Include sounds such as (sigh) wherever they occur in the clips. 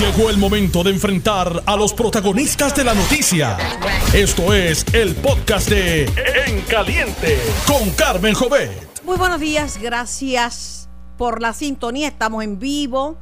Llegó el momento de enfrentar a los protagonistas de la noticia. Esto es el podcast de En Caliente con Carmen Jovet. Muy buenos días, gracias por la sintonía. Estamos en vivo.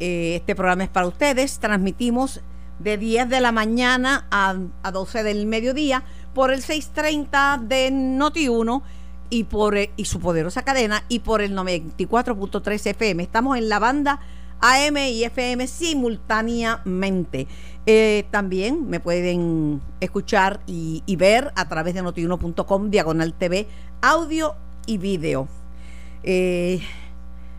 Eh, este programa es para ustedes. Transmitimos de 10 de la mañana a, a 12 del mediodía por el 630 de Noti1 y por y su poderosa cadena y por el 94.3 FM. Estamos en la banda AM y FM simultáneamente. Eh, también me pueden escuchar y, ver a través de notiuno.com, diagonal TV, audio y video. Eh,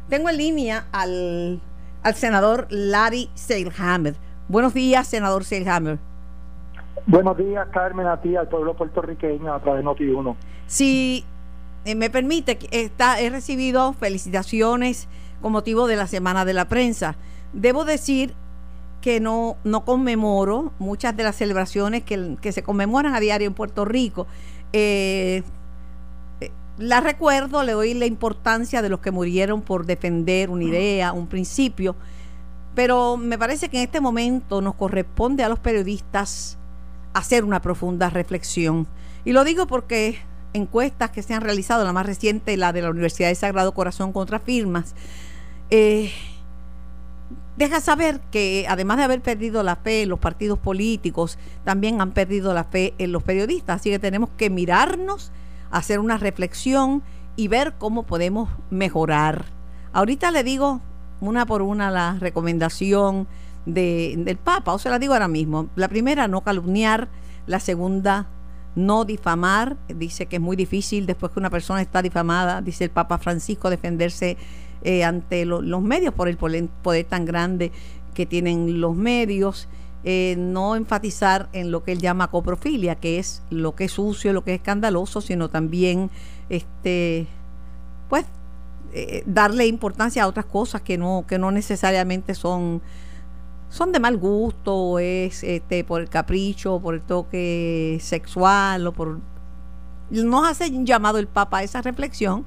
tengo en línea al, al senador Larry Seilhammer. Buenos días, senador Seilhammer. Buenos días, Carmen, a ti, al pueblo puertorriqueño, a través de Noti1. Si eh, me permite, está, he recibido felicitaciones con motivo de la Semana de la Prensa. Debo decir que no, no conmemoro muchas de las celebraciones que, se conmemoran a diario en Puerto Rico. Eh, eh, la recuerdo, le doy la importancia de los que murieron por defender una idea, un principio, pero me parece que en este momento nos corresponde a los periodistas hacer una profunda reflexión. Y lo digo porque encuestas que se han realizado, la más reciente, la de la Universidad de Sagrado Corazón contra firmas, eh, deja saber que además de haber perdido la fe en los partidos políticos, también han perdido la fe en los periodistas. Así que tenemos que mirarnos, hacer una reflexión y ver cómo podemos mejorar. Ahorita le digo una por una la recomendación del Papa, o se la digo ahora mismo. La primera, no calumniar. La segunda, no difamar. Dice que es muy difícil después que una persona está difamada, dice el Papa Francisco, defenderse eh, ante los medios por el poder, tan grande que tienen los medios. Eh, no enfatizar en lo que él llama coprofilia, que es lo que es sucio, lo que es escandaloso, sino también este pues eh, darle importancia a otras cosas que no, que no necesariamente son, son de mal gusto, es este, por el capricho, por el toque sexual, o por nos hace llamado el Papa a esa reflexión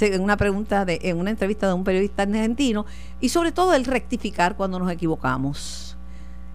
en una pregunta, de, en una entrevista de un periodista argentino, y sobre todo el rectificar cuando nos equivocamos.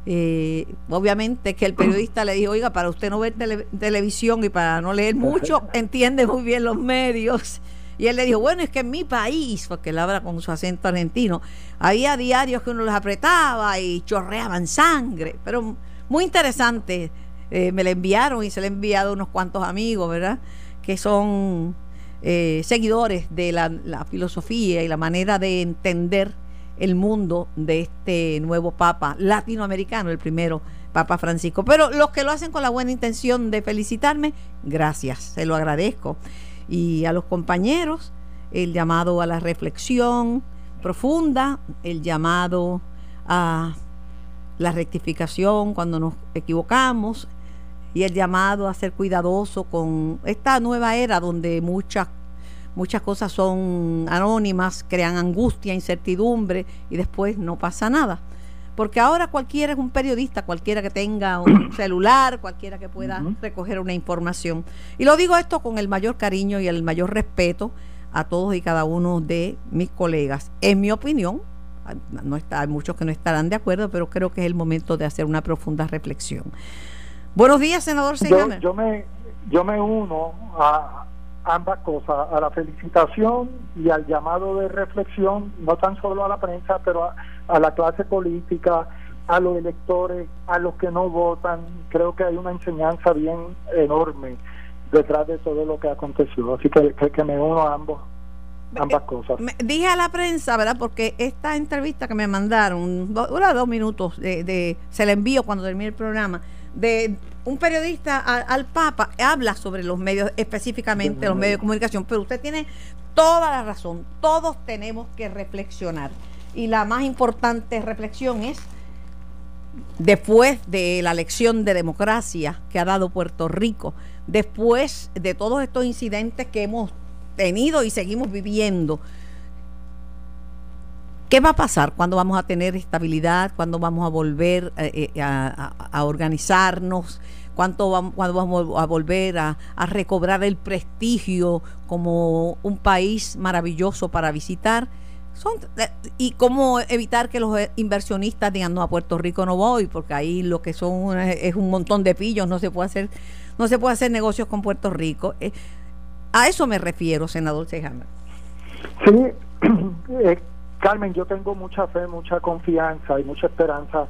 Eh, obviamente que el periodista le dijo, oiga, para usted no ver televisión y para no leer mucho, (laughs) entiende muy bien los medios. Y él le dijo, bueno, es que en mi país, porque él habla con su acento argentino, había diarios que uno los apretaba y chorreaban sangre, pero muy interesante. Eh, me le enviaron y se le he enviado a unos cuantos amigos, ¿verdad? Que son eh, seguidores de la, filosofía y la manera de entender el mundo de este nuevo Papa latinoamericano, el primero Papa Francisco. Pero los que lo hacen con la buena intención de felicitarme, gracias, se lo agradezco. Y a los compañeros, el llamado a la reflexión profunda, el llamado a la rectificación cuando nos equivocamos, y el llamado a ser cuidadoso con esta nueva era donde muchas muchas cosas son anónimas, crean angustia, incertidumbre y después no pasa nada. Porque ahora cualquiera es un periodista, cualquiera que tenga un (clears throat) celular, cualquiera que pueda recoger una información. Y lo digo esto con el mayor cariño y el mayor respeto a todos y cada uno de mis colegas. En mi opinión, no está, hay muchos que no estarán de acuerdo, pero creo que es el momento de hacer una profunda reflexión. Buenos días, senador Yo, yo, me, yo me uno a ambas cosas, a la felicitación y al llamado de reflexión, no tan solo a la prensa, pero a, la clase política, a los electores, a los que no votan. Creo que hay una enseñanza bien enorme detrás de todo lo que aconteció. Así que, que, me uno a ambos ambas cosas. dije a la prensa, ¿verdad? Porque esta entrevista que me mandaron, dura dos minutos, de, de, se la envío cuando termine el programa, de un periodista al Papa habla sobre los medios, específicamente los medios de comunicación, pero usted tiene toda la razón, todos tenemos que reflexionar. Y la más importante reflexión es, después de la lección de democracia que ha dado Puerto Rico, después de todos estos incidentes que hemos tenido y seguimos viviendo, ¿Qué va a pasar? ¿Cuándo vamos a tener estabilidad? ¿Cuándo vamos a volver eh, eh, a, organizarnos? ¿Cuánto vamos, ¿Cuándo vamos a volver a, recobrar el prestigio como un país maravilloso para visitar? Eh, y cómo evitar que los inversionistas digan no a Puerto Rico no voy porque ahí lo que son es un montón de pillos no se puede hacer no se puede hacer negocios con Puerto Rico eh, a eso me refiero senador Sejama sí (clears throat) eh, Carmen yo tengo mucha fe mucha confianza y mucha esperanza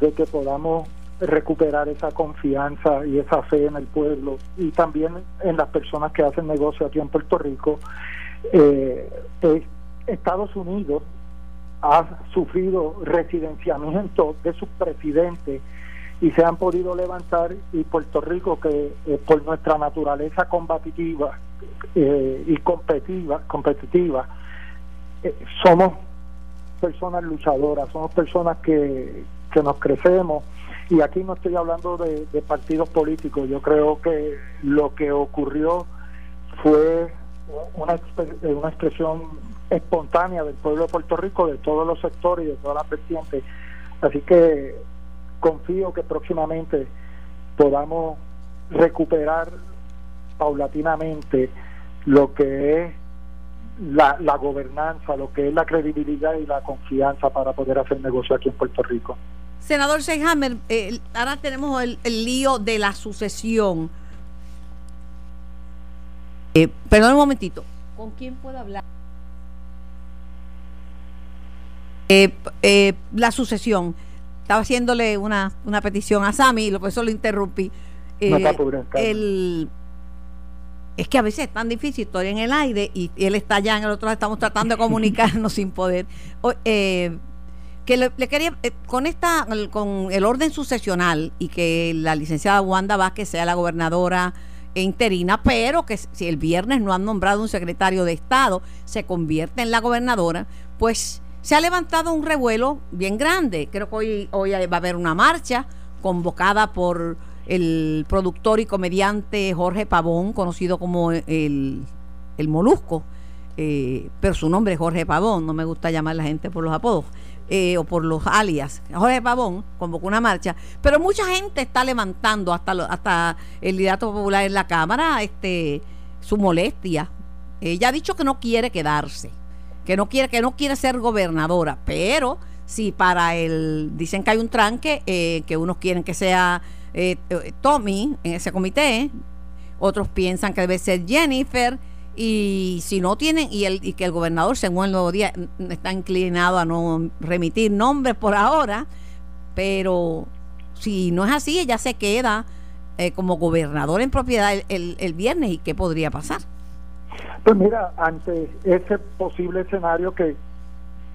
de que podamos recuperar esa confianza y esa fe en el pueblo y también en las personas que hacen negocio aquí en Puerto Rico. Eh, Estados Unidos ha sufrido residenciamiento de sus presidentes y se han podido levantar y Puerto Rico que eh, por nuestra naturaleza combativa eh, y competitiva competitiva somos personas luchadoras somos personas que, que nos crecemos y aquí no estoy hablando de, partidos políticos, yo creo que lo que ocurrió fue una, una expresión espontánea del pueblo de Puerto Rico, de todos los sectores y de todas las vertientes. Así que confío que próximamente podamos recuperar paulatinamente lo que es la, la gobernanza, lo que es la credibilidad y la confianza para poder hacer negocio aquí en Puerto Rico. Senador Seyhammer, eh, ahora tenemos el, lío de la sucesión. Eh, perdón un momentito. ¿Con quién puedo hablar? Eh, eh, la sucesión. Estaba haciéndole una, una petición a Sami, y por eso lo interrumpí. el, es que a veces es tan difícil, estoy en el aire y, él está allá en el otro estamos tratando de comunicarnos (laughs) sin poder. eh, que le, quería eh, con esta con el orden sucesional y que la licenciada Wanda Vázquez sea la gobernadora interina, pero que si el viernes no han nombrado un secretario de Estado, se convierte en la gobernadora, pues se ha levantado un revuelo bien grande. Creo que hoy, hoy va a haber una marcha convocada por el productor y comediante Jorge Pavón, conocido como el, el Molusco, eh, pero su nombre es Jorge Pavón, no me gusta llamar a la gente por los apodos. Eh, o por los alias. Jorge Pavón convocó una marcha, pero mucha gente está levantando hasta hasta el liderato popular en la Cámara este su molestia. Ella ha dicho que no quiere quedarse, que no quiere que no quiere ser gobernadora, pero si para el dicen que hay un tranque eh, que unos quieren que sea eh, Tommy en ese comité, otros piensan que debe ser Jennifer y si no tienen y el y que el gobernador según el nuevo día está inclinado a no remitir nombres por ahora pero si no es así ella se queda eh, como gobernador en propiedad el, el, viernes y qué podría pasar pues mira ante ese posible escenario que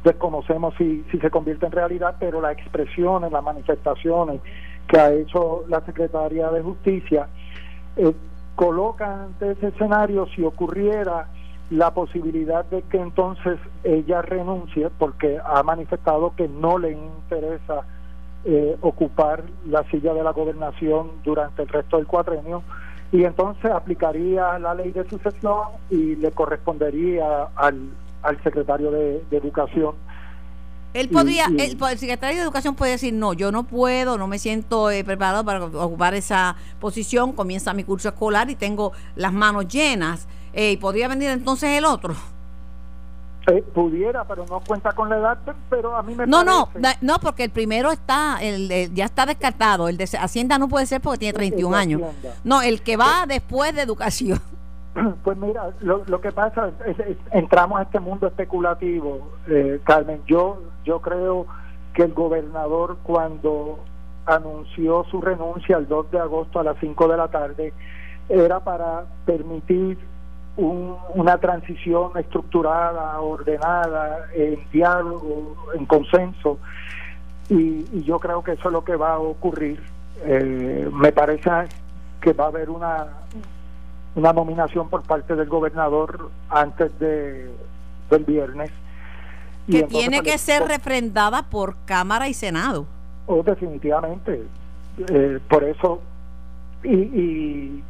desconocemos si, si se convierte en realidad pero las expresiones las manifestaciones que ha hecho la secretaria de justicia eh, coloca ante ese escenario si ocurriera la posibilidad de que entonces ella renuncie porque ha manifestado que no le interesa eh, ocupar la silla de la gobernación durante el resto del cuatrenio y entonces aplicaría la ley de sucesión y le correspondería al, al secretario de Educación él podría, el, secretario de Educación puede decir, no, yo no puedo, no me siento eh, preparado para ocupar esa posición, comienza mi curso escolar y tengo las manos llenas. Eh, ¿Y podría venir entonces el otro? Eh, pudiera, pero no cuenta con la edad, pero a mí me No, no, no, porque el primero está, el, ya está descartado, el de Hacienda no puede ser porque tiene 31 años. No, el que va después de Educación. (clears throat) Pues mira, lo, lo que pasa es, entramos a este mundo especulativo, eh, Carmen. Yo, yo creo que el gobernador cuando anunció su renuncia el 2 de agosto a las 5 de la tarde era para permitir una transición estructurada, ordenada, en diálogo, en consenso. Y, yo creo que eso es lo que va a ocurrir. Eh, me parece que va a haber una una nominación por parte del gobernador antes de del viernes que tiene pues, que ser refrendada por Cámara y Senado. Oh, definitivamente. Eh, por eso, y, y,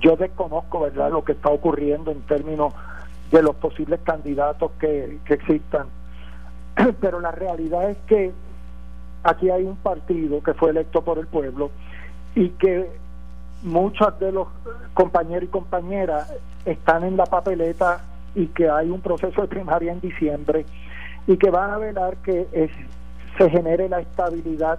yo desconozco verdad lo que está ocurriendo en términos de los posibles candidatos que, que existan. (clears throat) Pero la realidad es que aquí hay un partido que fue electo por el pueblo y que muchos de los compañeros y compañeras están en la papeleta y que hay un proceso de primaria en diciembre y que van a velar que se genere la estabilidad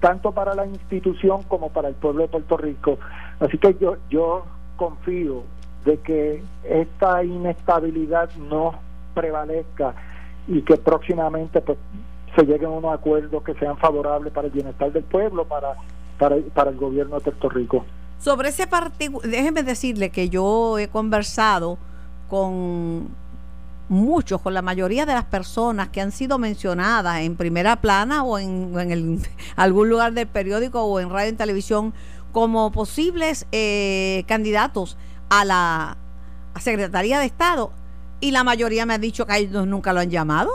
tanto para la institución como para el pueblo de Puerto Rico. Así que yo, yo confío de que esta inestabilidad no prevalezca y que próximamente pues se lleguen a unos acuerdos que sean favorables para el bienestar del pueblo, para, para, para el gobierno de Puerto Rico. Sobre ese particular, déjeme decirle que yo he conversado con muchos, con la mayoría de las personas que han sido mencionadas en primera plana o en, en (laughs) algún lugar del periódico o en radio y televisión como posibles eh, candidatos a la Secretaría de Estado y la mayoría me ha dicho que ellos nunca lo han llamado.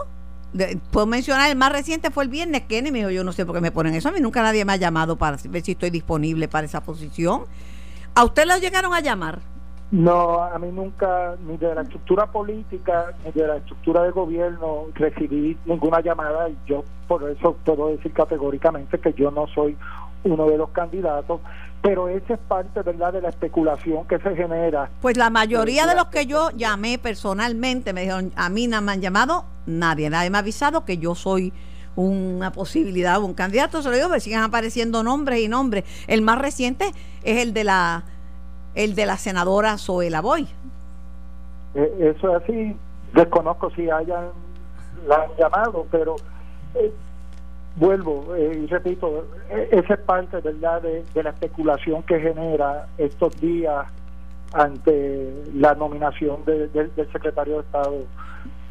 Puedo mencionar, el más reciente fue el viernes, que me dijo, yo no sé por qué me ponen eso, a mí nunca nadie me ha llamado para ver si estoy disponible para esa posición. ¿A usted lo llegaron a llamar? No, a mí nunca, ni de la estructura política, ni de la estructura de gobierno, recibí ninguna llamada y yo por eso puedo decir categóricamente que yo no soy uno de los candidatos, pero esa es parte, ¿verdad?, de la especulación que se genera. Pues la mayoría de los que yo llamé personalmente me dijeron, a mí no me han llamado nadie, nadie me ha avisado que yo soy una posibilidad, un candidato, se lo digo, me siguen apareciendo nombres y nombres. El más reciente es el de la el de la senadora Zoela Boy. Eh, eso es así, desconozco si hayan la han llamado, pero eh, vuelvo eh, y repito, esa es parte ¿verdad? De, la especulación que genera estos días ante la nominación del secretario de Estado.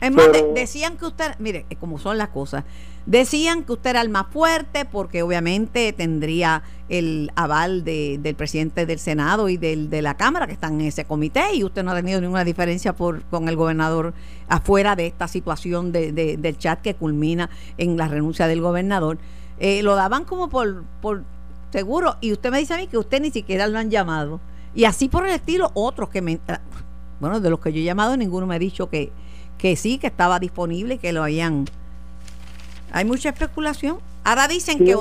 Es más, decían que usted, mire, como son las cosas, Decían que usted era el más fuerte porque obviamente tendría el aval del presidente del Senado y del, de la Cámara que están en ese comité y usted no ha tenido ninguna diferencia por, con el gobernador afuera de esta situación de, del chat que culmina en la renuncia del gobernador. Eh, lo daban como por, por seguro y usted me dice a mí que usted ni siquiera lo han llamado. Y así por el estilo otros que me... Bueno, de los que yo he llamado ninguno me ha dicho que, que sí, que estaba disponible y que lo habían hay mucha especulación. Ahora dicen que,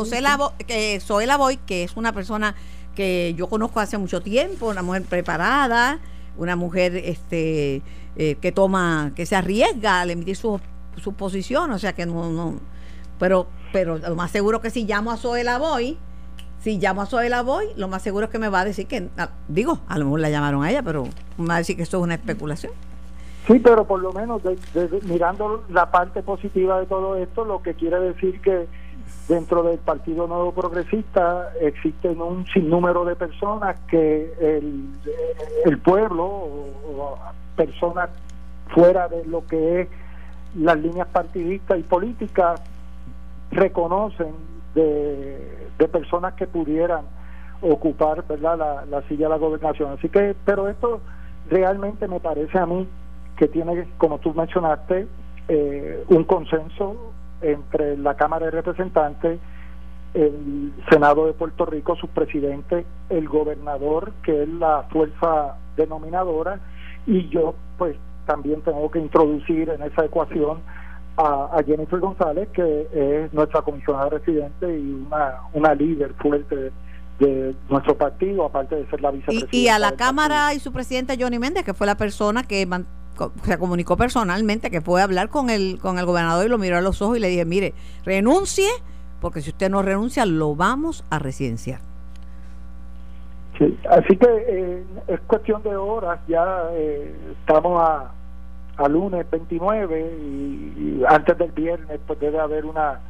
que Zoela Boy, que es una persona que yo conozco hace mucho tiempo, una mujer preparada, una mujer este eh, que toma, que se arriesga al emitir su, su posición, o sea que no, no, pero, pero lo más seguro que si llamo a Zoela Boy, si llamo a Zoela Boy, lo más seguro es que me va a decir que, ah, digo, a lo mejor la llamaron a ella, pero me va a decir que esto es una especulación. Sí, pero por lo menos mirando la parte positiva de todo esto, lo que quiere decir que dentro del Partido Nuevo Progresista existen un sinnúmero de personas que el, el pueblo o, personas fuera de lo que es las líneas partidistas y políticas reconocen de, de personas que pudieran ocupar verdad la, la silla de la gobernación. Así que pero esto realmente me parece a mí que tiene, como tú mencionaste, eh, un consenso entre la Cámara de Representantes, el Senado de Puerto Rico, su presidente, el gobernador, que es la fuerza denominadora, y yo, pues, también tengo que introducir en esa ecuación a, Jennifer González, que es nuestra comisionada residente y una, una líder fuerte de nuestro partido, aparte de ser la vicepresidenta. Y, a la Cámara y su presidente Johnny Méndez, que fue la persona que se comunicó personalmente que fue a hablar con el, con el gobernador y lo miró a los ojos y le dije, mire, renuncie, porque si usted no renuncia, lo vamos a residenciar. Sí, así que eh, es cuestión de horas, ya eh, estamos a, a, lunes 29 y, antes del viernes pues debe haber una,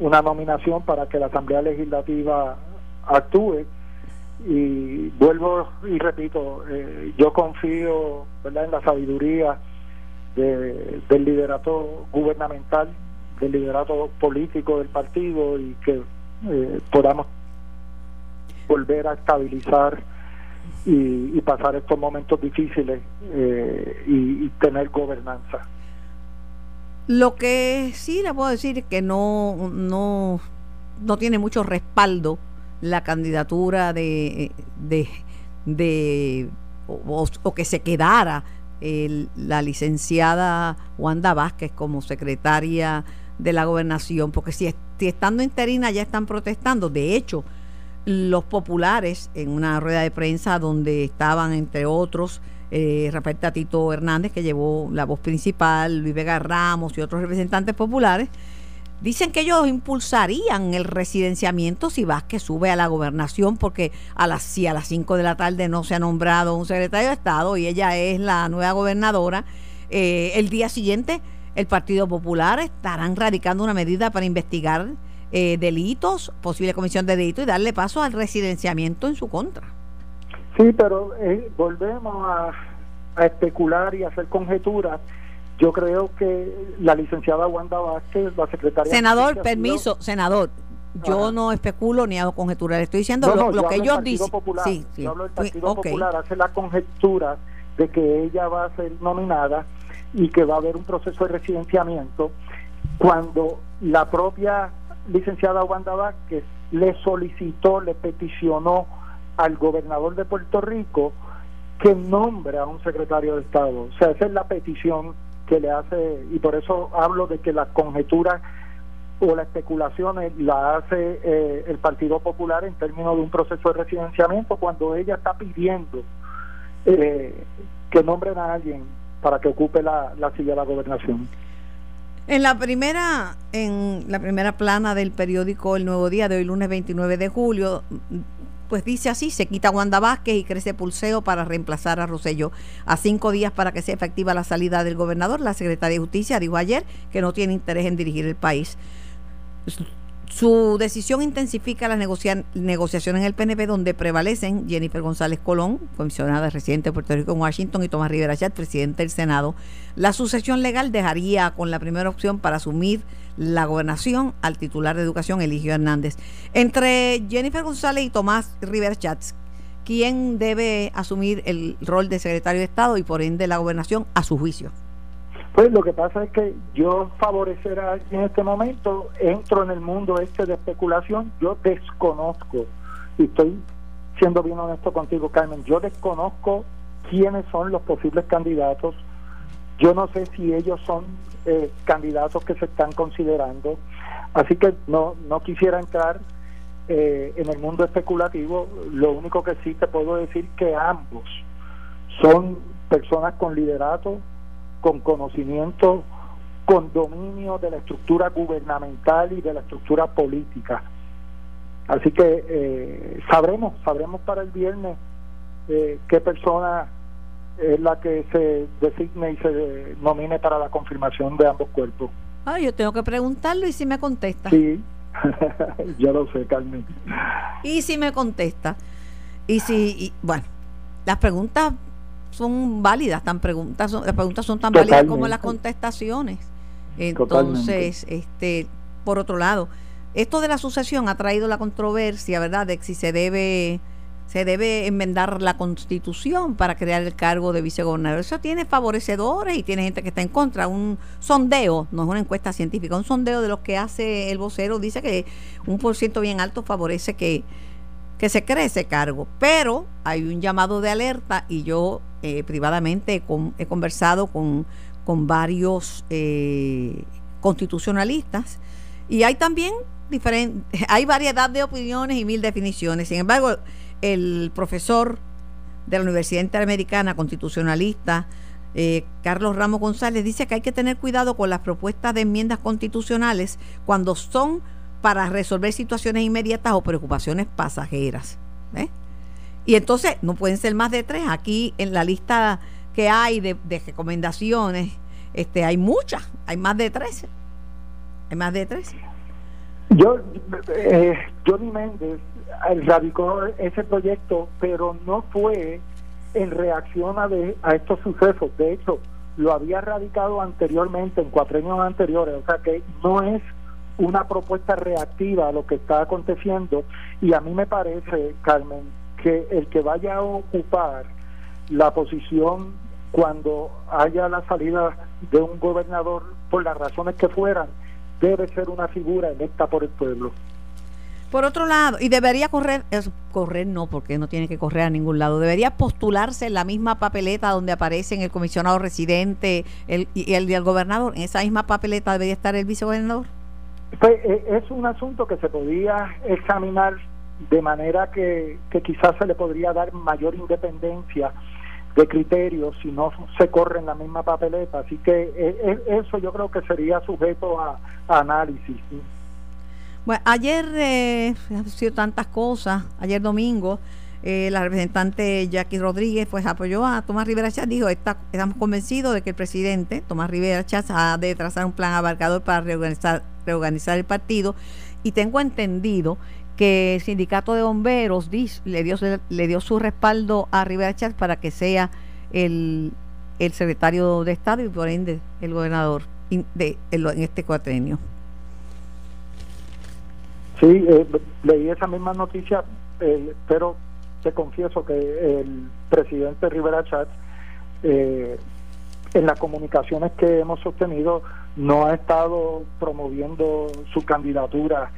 una nominación para que la Asamblea Legislativa actúe y vuelvo y repito, eh, yo confío ¿verdad? en la sabiduría del liderato gubernamental, del liderato político del partido y que eh, podamos volver a estabilizar y, pasar estos momentos difíciles eh, y, y, tener gobernanza. Lo que sí le puedo decir es que no, no, no tiene mucho respaldo la candidatura de, de, de o, que se quedara la licenciada Wanda Vázquez como secretaria de la gobernación, porque si, estando interina ya están protestando, de hecho, los populares en una rueda de prensa donde estaban entre otros eh, Rafael Tatito Hernández, que llevó la voz principal, Luis Vega Ramos y otros representantes populares, Dicen que ellos impulsarían el residenciamiento si Vázquez sube a la gobernación, porque a las, si a las 5 de la tarde no se ha nombrado un secretario de Estado y ella es la nueva gobernadora, eh, el día siguiente el Partido Popular estarán radicando una medida para investigar eh, delitos, posible comisión de delitos y darle paso al residenciamiento en su contra. Sí, pero eh, volvemos a, a especular y hacer conjeturas yo creo que la licenciada Wanda Vázquez, la secretaria... Senador, permiso, senador. Yo no especulo ni hago conjeturas, le estoy diciendo lo, que ellos dicen. sí, sí. Yo hablo del Partido Popular, hace la conjetura de que ella va a ser nominada y que va a haber un proceso de residenciamiento cuando la propia licenciada Wanda Vázquez le solicitó, le peticionó al gobernador de Puerto Rico que nombre a un secretario de Estado. O sea, esa es la petición que le hace, y por eso hablo de que la conjetura o la especulación la hace eh, el Partido Popular en términos de un proceso de residenciamiento cuando ella está pidiendo eh, que nombren a alguien para que ocupe la, la silla de la gobernación. En la primera en la primera plana del periódico El Nuevo Día de hoy lunes 29 de julio pues dice así, se quita Wanda Vázquez y crece Pulseo para reemplazar a Rosello. A cinco días para que sea efectiva la salida del gobernador, la secretaria de Justicia dijo ayer que no tiene interés en dirigir el país. Su decisión intensifica las negociaciones en el PNP, donde prevalecen Jennifer González Colón, comisionada residente de Puerto Rico en Washington, y Tomás Rivera Chat, presidente del Senado. La sucesión legal dejaría con la primera opción para asumir la gobernación al titular de Educación, Eligio Hernández. Entre Jennifer González y Tomás Rivera Chats, ¿quién debe asumir el rol de secretario de Estado y por ende la gobernación a su juicio? Pues lo que pasa es que yo favorecer a en este momento entro en el mundo este de especulación, yo desconozco, y estoy siendo bien honesto contigo, Carmen, yo desconozco quiénes son los posibles candidatos, yo no sé si ellos son eh, candidatos que se están considerando, así que no, no quisiera entrar eh, en el mundo especulativo, lo único que sí te puedo decir que ambos son personas con liderato, con conocimiento, con dominio de la estructura gubernamental y de la estructura política. Así que eh, sabremos, sabremos para el viernes eh, qué persona es la que se designe y se nomine para la confirmación de ambos cuerpos. Ah, yo tengo que preguntarlo y si me contesta. Sí, (laughs) ya lo sé, Carmen. Y si me contesta. Y si, bueno, las preguntas son válidas, tan preguntas las preguntas son tan válidas como las contestaciones. Entonces, este, por otro lado, esto de la sucesión ha traído la controversia, ¿verdad?, de si se debe se debe enmendar la constitución para crear el cargo de vicegobernador. Eso tiene favorecedores y tiene gente que está en contra. Un sondeo, no es una encuesta científica, un sondeo de lo que hace el vocero dice que un por ciento bien alto favorece que, que se cree ese cargo. Pero hay un llamado de alerta y yo eh, privadamente he conversado con, con varios eh, constitucionalistas y hay también diferentes, (laughs) hay variedad de opiniones y mil definiciones. Sin embargo, el profesor de la Universidad Interamericana, constitucionalista, eh, Carlos Ramos González, dice que hay que tener cuidado con las propuestas de enmiendas constitucionales cuando son para resolver situaciones inmediatas o preocupaciones pasajeras. ¿eh? Y entonces no pueden ser más de tres. Aquí en la lista que hay de, recomendaciones, este, hay muchas, hay más de tres. Hay más de tres. Yo, eh, Johnny Méndez radicó ese proyecto, pero no fue en reacción a, a estos sucesos. De hecho, lo había radicado anteriormente, en cuatro años anteriores. O sea que no es una propuesta reactiva a lo que está aconteciendo. Y a mí me parece, Carmen, que el que vaya a ocupar la posición cuando haya la salida de un gobernador, por las razones que fueran, debe ser una figura electa por el pueblo. Por otro lado, y debería correr, es, correr no, porque no tiene que correr a ningún lado, debería postularse en la misma papeleta donde aparecen el comisionado residente el, y el del gobernador, en esa misma papeleta debería estar el vicegobernador. Pues, eh, es un asunto que se podría examinar de manera que, quizás se le podría dar mayor independencia de criterios si no se corre en la misma papeleta. Así que eh, eh, eso yo creo que sería sujeto a, análisis. Bueno, ayer eh, han sido tantas cosas, ayer domingo. la representante Jackie Rodríguez pues apoyó a Tomás Rivera Chávez, dijo, está, estamos convencidos de que el presidente Tomás Rivera Chávez ha de trazar un plan abarcador para reorganizar, reorganizar el partido y tengo entendido que el sindicato de bomberos le dio le dio su respaldo a Rivera Chávez para que sea el, el secretario de Estado y por ende el gobernador de, en este cuatrenio. Sí, eh, leí esa misma noticia, eh, pero te confieso que el presidente Rivera Chávez eh, en las comunicaciones que hemos sostenido no ha estado promoviendo su candidatura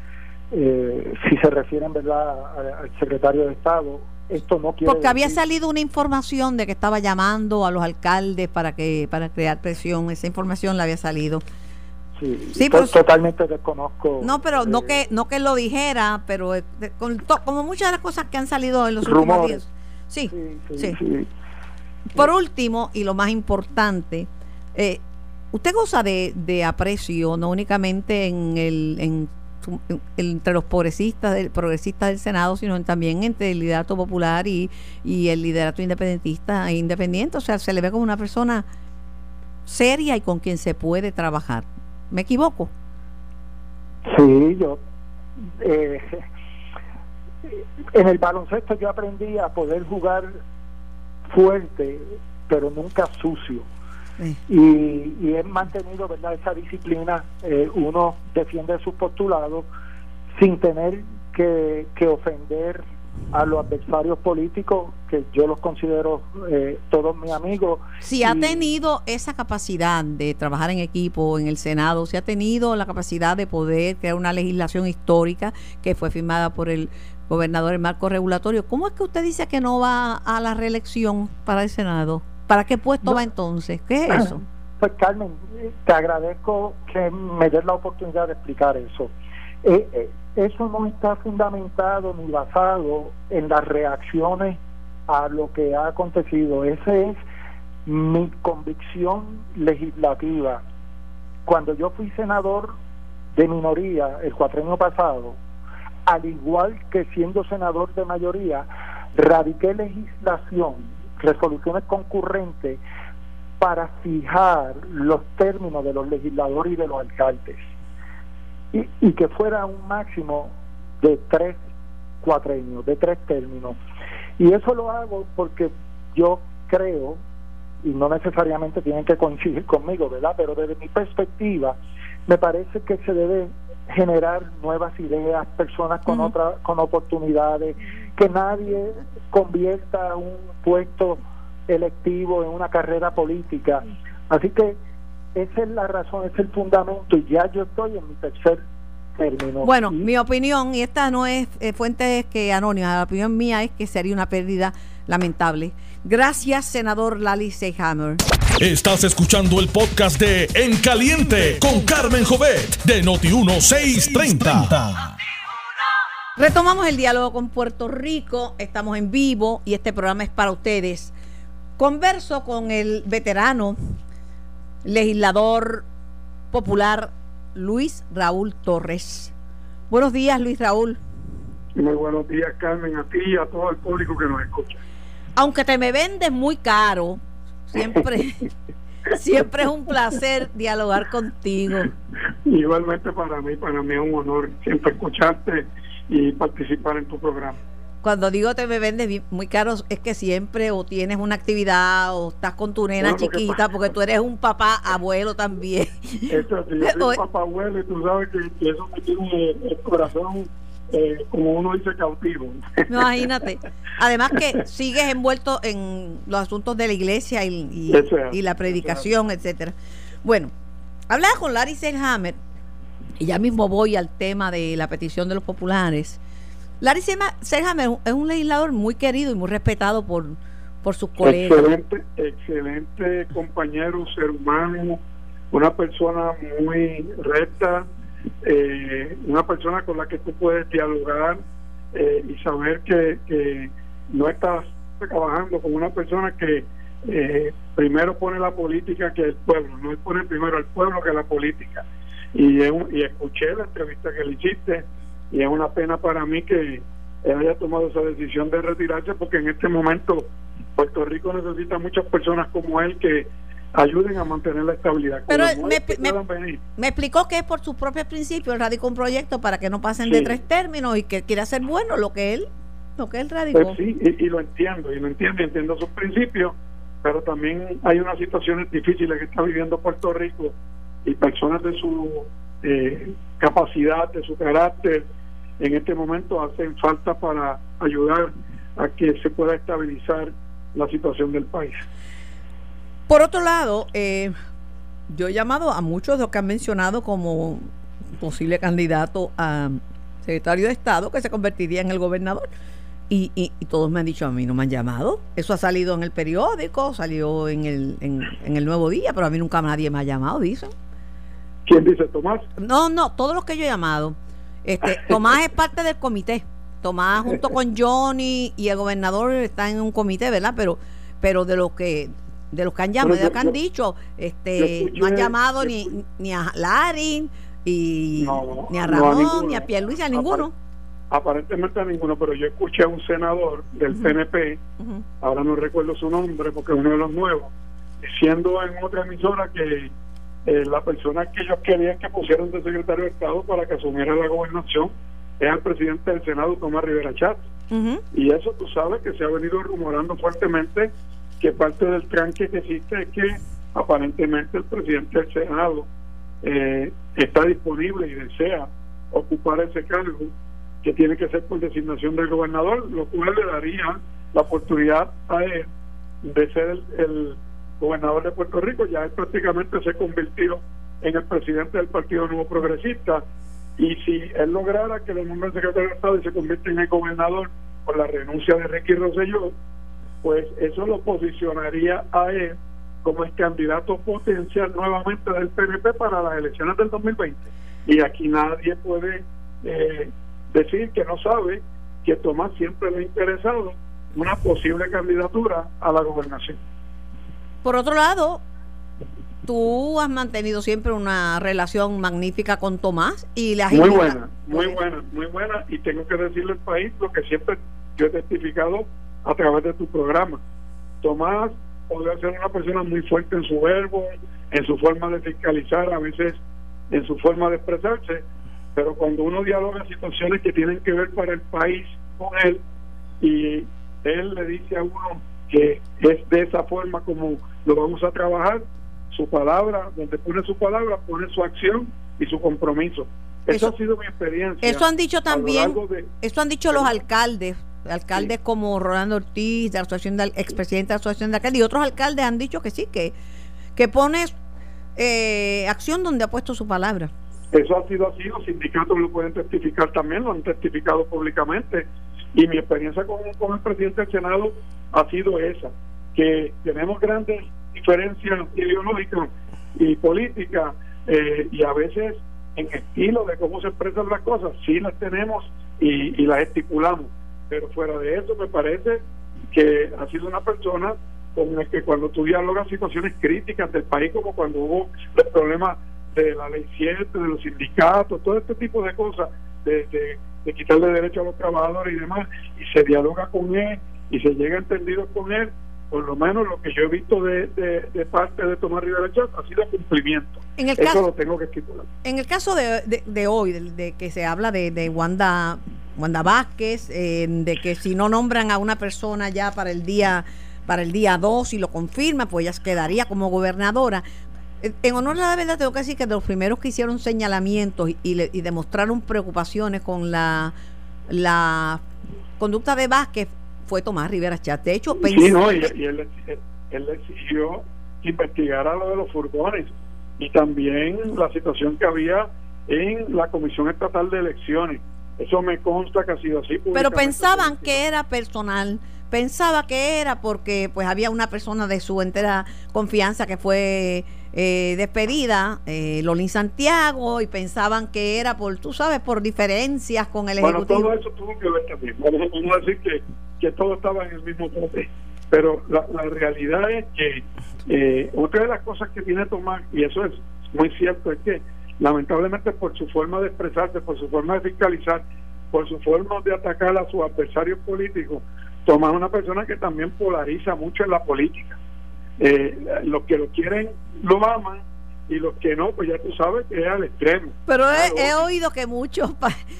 eh, si se refieren verdad al secretario de Estado. Esto no quiere porque había salido una información de que estaba llamando a los alcaldes para que para crear presión. Esa información la había salido. Sí, pues, totalmente desconozco no pero no eh, que no que lo dijera pero eh, como muchas de las cosas que han salido en los últimos días. Sí sí, por último y lo más importante usted goza de, de aprecio no únicamente en el en entre los progresistas del, Senado, sino también entre el liderato popular y, y el liderato independentista e independiente. O sea, se le ve como una persona seria y con quien se puede trabajar. ¿Me equivoco? Sí, yo. Eh, en el baloncesto yo aprendí a poder jugar fuerte, pero nunca sucio. Y, y he mantenido verdad esa disciplina eh, uno defiende sus postulados sin tener que, que, ofender a los adversarios políticos que yo los considero eh, todos mis amigos. Si ha tenido esa capacidad de trabajar en equipo en el Senado si ha tenido la capacidad de poder crear una legislación histórica que fue firmada por el gobernador el marco regulatorio ¿cómo es que usted dice que no va a la reelección para el Senado? ¿Para qué puesto va entonces? ¿Qué es eso? Pues Carmen, te agradezco que me des la oportunidad de explicar eso. Eh, eh, eso no está fundamentado ni basado en las reacciones a lo que ha acontecido. Esa es mi convicción legislativa. Cuando yo fui senador de minoría el cuatrenio pasado, al igual que siendo senador de mayoría, radiqué legislación resoluciones concurrentes para fijar los términos de los legisladores y de los alcaldes y, y que fuera un máximo de tres cuatrenios, de tres términos. Y eso lo hago porque yo creo, y no necesariamente tienen que coincidir conmigo, ¿verdad? Pero desde mi perspectiva, me parece que se debe generar nuevas ideas, personas con otra, con oportunidades, que nadie convierta un puesto electivo en una carrera política. Así que esa es la razón, es el fundamento y ya yo estoy en mi tercer término. Bueno, mi opinión, y esta no es eh, fuente que anónima, la opinión mía es que sería una pérdida lamentable. Gracias, senador Lali Seyhammer. Estás escuchando el podcast de En Caliente con Carmen Jovet de Noti1630. Retomamos el diálogo con Puerto Rico, estamos en vivo y este programa es para ustedes. Converso con el veterano legislador popular Luis Raúl Torres. Buenos días, Luis Raúl. Muy buenos días, Carmen, a ti y a todo el público que nos escucha. Aunque te me vendes muy caro, siempre, (laughs) siempre es un placer dialogar contigo. Igualmente para mí, para mí es un honor siempre escucharte y participar en tu programa. Cuando digo te me vendes muy caro, es que siempre o tienes una actividad o estás con tu nena chiquita, porque tú eres un papá abuelo también. Eso yo soy (laughs) un papá abuelo y tú sabes que, eso me tiene el corazón eh, como uno dice, cautivo. Imagínate. Además que sigues envuelto en los asuntos de la iglesia y, y, la predicación, etcétera. Bueno, hablaba con Larry Selhammer, y ya mismo voy al tema de la petición de los populares. Larry Selhammer es un legislador muy querido y muy respetado por, por sus colegas. Excelente, excelente compañero, ser humano, una persona muy recta, eh, una persona con la que tú puedes dialogar eh, y saber que, no estás trabajando con una persona que eh, primero pone la política que el pueblo, no pone primero al pueblo que la política. Y, y escuché la entrevista que le hiciste y es una pena para mí que él haya tomado esa decisión de retirarse porque en este momento Puerto Rico necesita muchas personas como él que ayuden a mantener la estabilidad. Pero me, explicó que es por sus propios principios, él radicó un proyecto para que no pasen de tres términos y que quiere hacer bueno lo que él lo que él radicó. Pues sí, y, lo entiendo, y lo entiendo, entiendo sus principios, pero también hay unas situaciones difíciles que está viviendo Puerto Rico y personas de su eh, capacidad, de su carácter, en este momento hacen falta para ayudar a que se pueda estabilizar la situación del país. Por otro lado, eh, yo he llamado a muchos de los que han mencionado como posible candidato a secretario de Estado que se convertiría en el gobernador. Y, y, todos me han dicho a mí, no me han llamado. Eso ha salido en el periódico, salió en el, en, en el Nuevo Día, pero a mí nunca nadie me ha llamado, dicen. ¿Quién dice Tomás? No, no, todos los que yo he llamado. Este, (laughs) Tomás es parte del comité. Tomás junto con Johnny y el gobernador están en un comité, ¿verdad? Pero pero de los que de los que han llamado, de los que han dicho, este, no han llamado ni, ni a Larin y ni a Ramón, ni a Pierluisi, a ninguno. Aparentemente a ninguno, pero yo escuché a un senador del PNP, ahora no recuerdo su nombre porque es uno de los nuevos, diciendo en otra emisora que eh, la persona que ellos querían que pusieran de secretario de Estado para que asumiera la gobernación es el presidente del Senado, Tomás Rivera Chatz. Y eso tú sabes que se ha venido rumorando fuertemente que parte del tranque que existe es que aparentemente el presidente del Senado eh, está disponible y desea ocupar ese cargo que tiene que ser por designación del gobernador, lo cual le daría la oportunidad a él de ser el gobernador de Puerto Rico, ya él prácticamente se convirtió en el presidente del Partido Nuevo Progresista. Y si él lograra que le nombre el secretario de Estado y se convierte en el gobernador por la renuncia de Ricky Rosselló, pues eso lo posicionaría a él como el candidato potencial nuevamente del PNP para las elecciones del 2020. Y aquí nadie puede eh, decir que no sabe que Tomás siempre le ha interesado una posible candidatura a la gobernación. Por otro lado, tú has mantenido siempre una relación magnífica con Tomás y la Muy buena, muy buena, muy buena. Y tengo que decirle al país lo que siempre yo he testificado a través de tu programa. Tomás podría ser una persona muy fuerte en su verbo, en su forma de fiscalizar, a veces en su forma de expresarse, pero cuando uno dialoga situaciones que tienen que ver para el país con él y él le dice a uno que es de esa forma como lo vamos a trabajar, su palabra, donde pone su palabra, pone su acción y su compromiso. Eso, ha sido mi experiencia. Eso han dicho también, eso han dicho los alcaldes, alcaldes como Rolando Ortiz, de la asociación del expresidente de la asociación de alcaldes y otros alcaldes han dicho que sí, que, que pone eh, acción donde ha puesto su palabra. Eso ha sido así, los sindicatos lo pueden testificar también, lo han testificado públicamente. Y mi experiencia con, con el presidente del Senado ha sido esa, que tenemos grandes diferencias ideológicas y políticas eh, y a veces en estilo de cómo se expresan las cosas, sí las tenemos y, y las estipulamos, pero fuera de eso me parece que ha sido una persona con la que cuando tú dialogas situaciones críticas del país, como cuando hubo el problema de la ley 7, de los sindicatos, todo este tipo de cosas, de, de, de quitarle derecho a los trabajadores y demás, y se dialoga con él y se llega entendido con él, por lo menos lo que yo he visto de, de, parte de Tomás Rivera Chat ha sido cumplimiento. En el Eso caso, lo tengo que estipular. En el caso de, de, hoy, de, que se habla de, Wanda, Wanda Vázquez, eh, de que si no nombran a una persona ya para el día para el día 2 y lo confirma, pues ella quedaría como gobernadora. Eh, en honor a la verdad, tengo que decir que de los primeros que hicieron señalamientos y, y demostraron preocupaciones con la, la conducta de Vázquez fue Tomás Rivera Chat. De hecho, sí, no, y, él, él, exigió que investigara lo de los furgones y también la situación que había en la Comisión Estatal de Elecciones. Eso me consta que ha sido así. Pero pensaban que era personal, pensaba que era porque pues había una persona de su entera confianza que fue eh, despedida, eh, Lolín Santiago, y pensaban que era por, tú sabes, por diferencias con el Ejecutivo. Bueno, todo eso tuvo que ver también. Vamos a decir que que todo estaba en el mismo bote. Pero la, la realidad es que eh, otra de las cosas que tiene Tomás, y eso es muy cierto, es que lamentablemente por su forma de expresarse, por su forma de fiscalizar, por su forma de atacar a sus adversarios políticos, Tomás es una persona que también polariza mucho en la política. Eh, los que lo quieren lo aman y los que no, pues ya tú sabes que es al extremo. Pero he, oído que muchos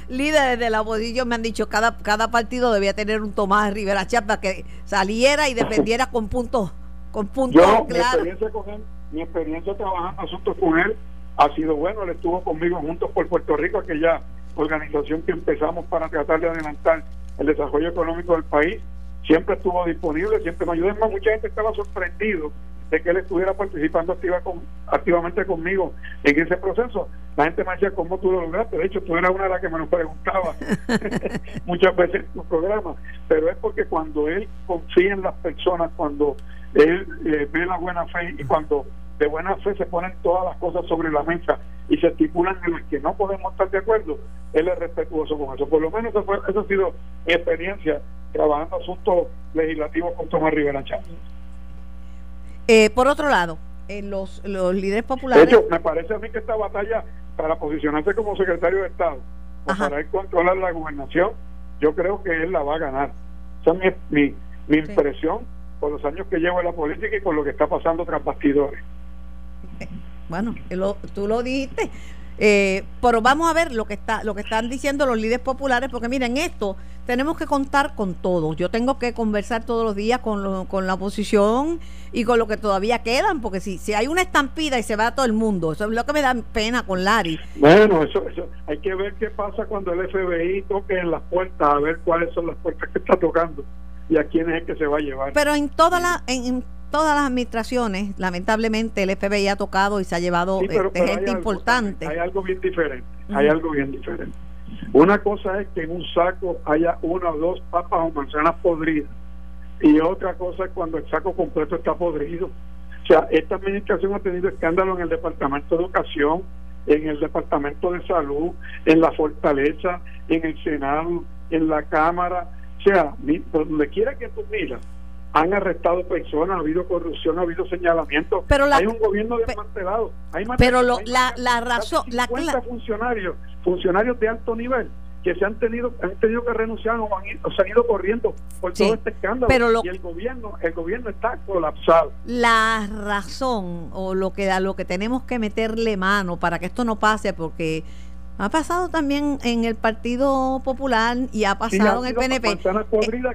líderes de la oposición me han dicho cada cada partido debía tener un Tomás Rivera Chapa que saliera y defendiera con puntos con puntos Yo, Mi experiencia con él, mi experiencia trabajando asuntos con él ha sido bueno. Él estuvo conmigo juntos por Puerto Rico, aquella organización que empezamos para tratar de adelantar el desarrollo económico del país. Siempre estuvo disponible, siempre me ayudó. Más, mucha gente estaba sorprendido de que él estuviera participando activa con, activamente conmigo en ese proceso. La gente me decía, ¿cómo tú lo lograste? De hecho, tú eras una de las que me lo preguntaba (laughs) (laughs) muchas veces en tu programa. Pero es porque cuando él confía en las personas, cuando él eh, ve la buena fe y cuando de buena fe se ponen todas las cosas sobre la mesa y se estipulan en las que no podemos estar de acuerdo, él es respetuoso con eso. Por lo menos eso, eso ha sido mi experiencia trabajando asuntos legislativos con Tomás Rivera Chávez. Eh, por otro lado, en los, los líderes populares... De hecho, me parece a mí que esta batalla para posicionarse como secretario de Estado o para él controlar la gobernación, yo creo que él la va a ganar. Esa es mi, mi, impresión por los años que llevo en la política y con lo que está pasando tras bastidores. Bueno, tú lo dijiste. Eh, pero vamos a ver lo que está lo que están diciendo los líderes populares, porque miren, esto tenemos que contar con todos. Yo tengo que conversar todos los días con, con la oposición y con lo que todavía quedan, porque si, si hay una estampida y se va a todo el mundo, eso es lo que me da pena con Lari. Bueno, eso, eso hay que ver qué pasa cuando el FBI toque en las puertas, a ver cuáles son las puertas que está tocando y a quién es el que se va a llevar. Pero en toda la en, todas las administraciones, lamentablemente el FBI ha tocado y se ha llevado este, gente importante. Hay algo bien diferente, hay algo bien diferente. Una cosa es que en un saco haya una o dos papas o manzanas podridas y otra cosa es cuando el saco completo está podrido. O sea, esta administración ha tenido escándalo en el Departamento de Educación, en el Departamento de Salud, en la Fortaleza, en el Senado, en la Cámara. O sea, donde quiera que tú miras, han arrestado personas, ha habido corrupción, ha habido señalamiento. Pero hay un gobierno desmantelado. Hay pero la, la razón, la funcionarios, funcionarios de alto nivel que se han tenido han tenido que renunciar o, han, se han ido corriendo por todo este escándalo pero y el gobierno el gobierno está colapsado la razón o lo que a lo que tenemos que meterle mano para que esto no pase porque ha pasado también en el Partido Popular y ha pasado en el PNP. Eh,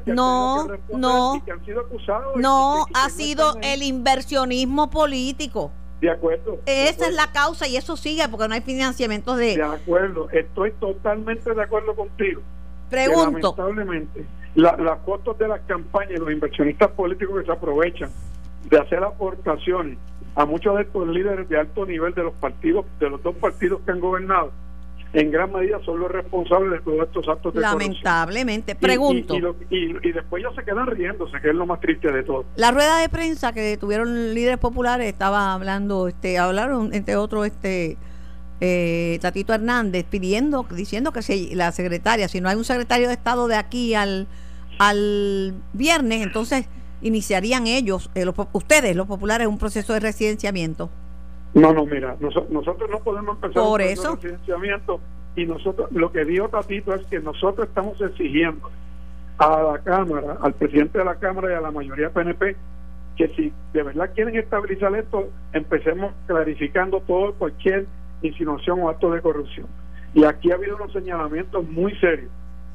no, no, no, ha sido el inversionismo político. De acuerdo. Esa es la causa y eso sigue porque no hay financiamientos de... De acuerdo, estoy totalmente de acuerdo contigo. Pregunto. lamentablemente, las costos de las campañas, los inversionistas políticos que se aprovechan de hacer aportaciones a muchos de estos líderes de alto nivel de los partidos, de los dos partidos que han gobernado, en gran medida son los responsables de todos estos actos de Lamentablemente. Pregunto. Y, después ellos se quedan riéndose, que es lo más triste de todo. La rueda de prensa que tuvieron líderes populares estaba hablando, este, hablaron entre otros, este, eh, Tatito Hernández pidiendo, diciendo que si la secretaria, si no hay un secretario de Estado de aquí al, al viernes, entonces iniciarían ellos, eh, ustedes, los populares, un proceso de residenciamiento. No, no, mira, nosotros no podemos empezar Por eso. financiamiento y nosotros, lo que dijo Tatito es que nosotros estamos exigiendo a la Cámara, al presidente de la Cámara y a la mayoría PNP, que si de verdad quieren estabilizar esto, empecemos clarificando todo, cualquier insinuación o acto de corrupción. Y aquí ha habido unos señalamientos muy serios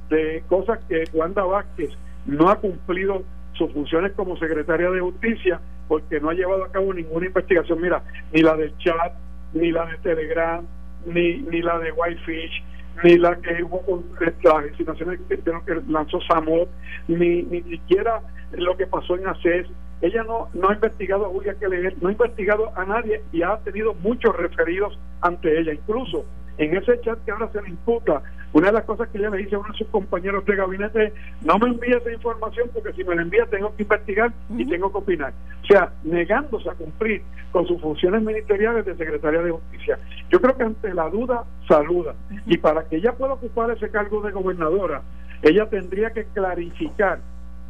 de cosas que Wanda Vázquez no ha cumplido sus funciones como secretaria de Justicia porque no ha llevado a cabo ninguna investigación. Mira, ni la del chat, ni la de Telegram, ni, ni la de Whitefish, ni la que hubo con las insinuaciones de lo que lanzó Samot, ni, ni siquiera lo que pasó en ACES. Ella no, no ha investigado a Julia Keller, no ha investigado a nadie y ha tenido muchos referidos ante ella. Incluso en ese chat que ahora se le imputa una de las cosas que ella le dice a uno de sus compañeros de gabinete es, no me envíe esa información porque si me la envía tengo que investigar y tengo que opinar. O sea, negándose a cumplir con sus funciones ministeriales de secretaria de justicia. Yo creo que ante la duda, saluda. Y para que ella pueda ocupar ese cargo de gobernadora, ella tendría que clarificar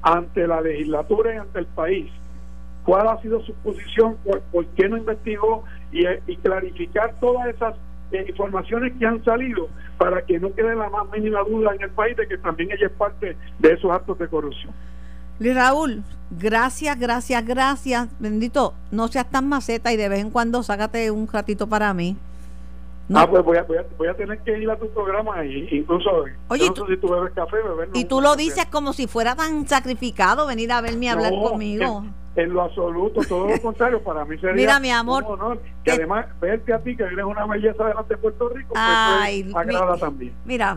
ante la legislatura y ante el país cuál ha sido su posición, por, qué no investigó y, clarificar todas esas informaciones que han salido para que no quede la más mínima duda en el país de que también ella es parte de esos actos de corrupción. Luis Raúl, gracias, gracias, gracias. Bendito, no seas tan maceta y de vez en cuando sácate un ratito para mí. Ah, pues voy a, voy, a, tener que ir a tu programa y incluso Oye, no sé si tú bebes café, Y tú lo dices como si fuera tan sacrificado venir a verme y hablar conmigo en lo absoluto, todo lo (laughs) contrario, para mí sería Mira, mi amor, un honor que además verte a ti, que eres una belleza delante de Puerto Rico, pues, Ay, agrada también. Mira,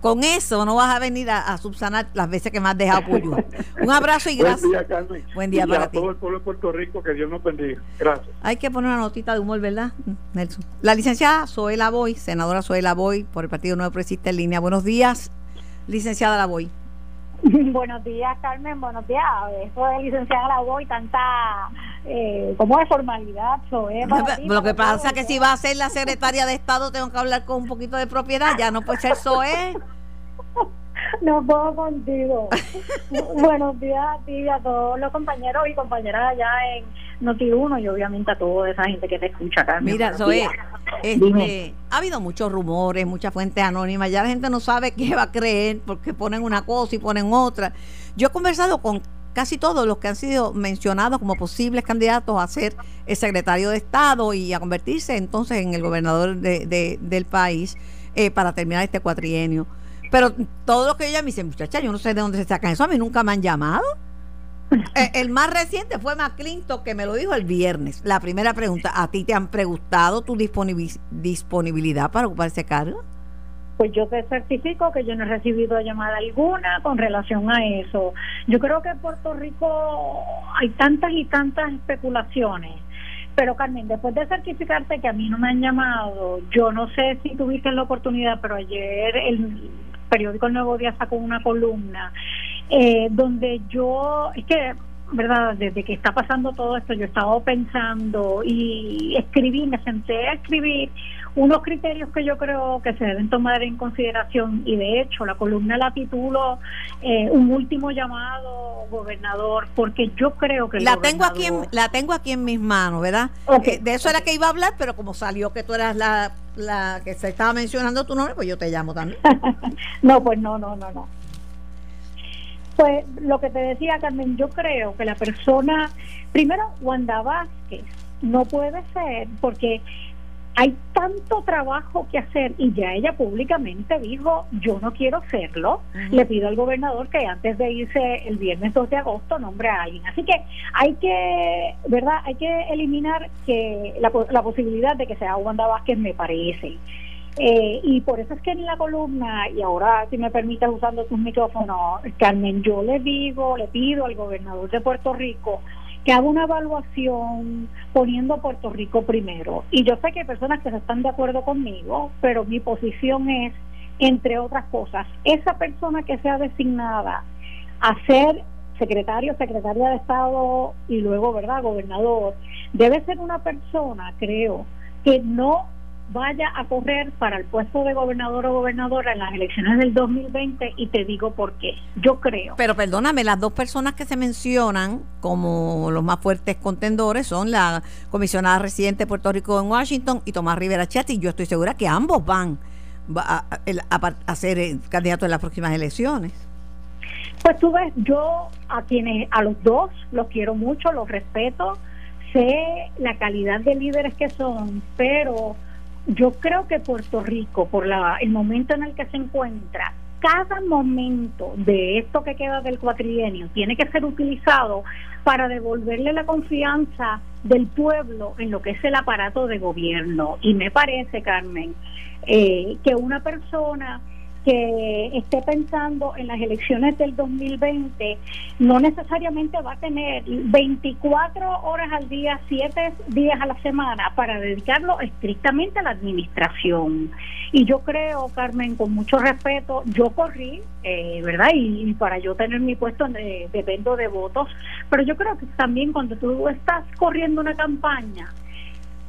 con eso no vas a venir a, subsanar las veces que me has dejado Puyo. un abrazo y (laughs) gracias. Buen día, Carmen. Buen día y para a todo el pueblo de Puerto Rico, que Dios nos bendiga. Gracias. Hay que poner una notita de humor, ¿verdad, Nelson? La licenciada Zoela Boy, senadora Zoela Boy, por el Partido Nuevo Progresista en línea. Buenos días, licenciada La Boy. (laughs) Buenos días, Carmen. Buenos días. Eso de licenciada la voy, tanta. Eh, como de formalidad? (laughs) Lo que pasa es que si va a ser la secretaria de Estado, tengo que hablar con un poquito de propiedad. Ya no puede ser SOE. (laughs) no puedo contigo. (laughs) Buenos días a ti y a todos los compañeros y compañeras allá en Noti1 y obviamente a toda esa gente que te escucha, Carmen. Mira, Zoe, este, ha habido muchos rumores, muchas fuentes anónimas, ya la gente no sabe qué va a creer porque ponen una cosa y ponen otra. Yo he conversado con casi todos los que han sido mencionados como posibles candidatos a ser el secretario de Estado y a convertirse entonces en el gobernador de, del país eh, para terminar este cuatrienio. Pero todo lo que ella me dice, muchacha, yo no sé de dónde se sacan eso, a mí nunca me han llamado. (laughs) Eh, el más reciente fue McClinton, que me lo dijo el viernes. La primera pregunta, ¿a ti te han preguntado tu disponibilidad para ocupar ese cargo? Pues yo te certifico que yo no he recibido llamada alguna con relación a eso. Yo creo que en Puerto Rico hay tantas y tantas especulaciones. Pero Carmen, después de certificarte que a mí no me han llamado, yo no sé si tuviste la oportunidad, pero ayer el periódico El Nuevo Día sacó una columna eh, donde yo, es que, ¿verdad? Desde que está pasando todo esto, yo he estado pensando y escribí, me senté a escribir unos criterios que yo creo que se deben tomar en consideración y de hecho la columna la titulo eh, un último llamado gobernador porque yo creo que la tengo aquí en, la tengo aquí en mis manos verdad eh, de eso era que iba a hablar pero como salió que tú eras la, la que se estaba mencionando tu nombre pues yo te llamo también. (laughs) No pues no no no no. Pues lo que te decía Carmen, yo creo que la persona, primero Wanda Vázquez, no puede ser porque hay tanto trabajo que hacer y ya ella públicamente dijo, yo no quiero hacerlo, le pido al gobernador que antes de irse el viernes 2 de agosto nombre a alguien. Así que hay que, ¿verdad? Hay que eliminar que la, la posibilidad de que sea Wanda Vázquez, me parece. Eh, y por eso es que en la columna, y ahora si me permites usando tus micrófonos, Carmen, yo le digo, le pido al gobernador de Puerto Rico que haga una evaluación poniendo Puerto Rico primero. Y yo sé que hay personas que están de acuerdo conmigo, pero mi posición es, entre otras cosas, esa persona que sea designada a ser secretario, secretaria de Estado y luego, ¿verdad?, gobernador, debe ser una persona, creo, que no vaya a correr para el puesto de gobernador o gobernadora en las elecciones del 2020 y te digo por qué. Yo creo. Pero perdóname, las dos personas que se mencionan como los más fuertes contendores son la comisionada residente de Puerto Rico en Washington y Tomás Rivera Chat y yo estoy segura que ambos van a, a, ser eh, candidatos en las próximas elecciones. Pues tú ves, yo a quienes, a los dos los quiero mucho, los respeto, sé la calidad de líderes que son, pero yo creo que Puerto Rico, por la, el momento en el que se encuentra, cada momento de esto que queda del cuatrienio tiene que ser utilizado para devolverle la confianza del pueblo en lo que es el aparato de gobierno. Y me parece, Carmen, eh, que una persona que esté pensando en las elecciones del 2020 no necesariamente va a tener 24 horas al día, 7 días a la semana para dedicarlo estrictamente a la administración. Y yo creo, Carmen, con mucho respeto, yo corrí, eh, ¿verdad? Y, para yo tener mi puesto de, dependo de votos, pero yo creo que también cuando tú estás corriendo una campaña,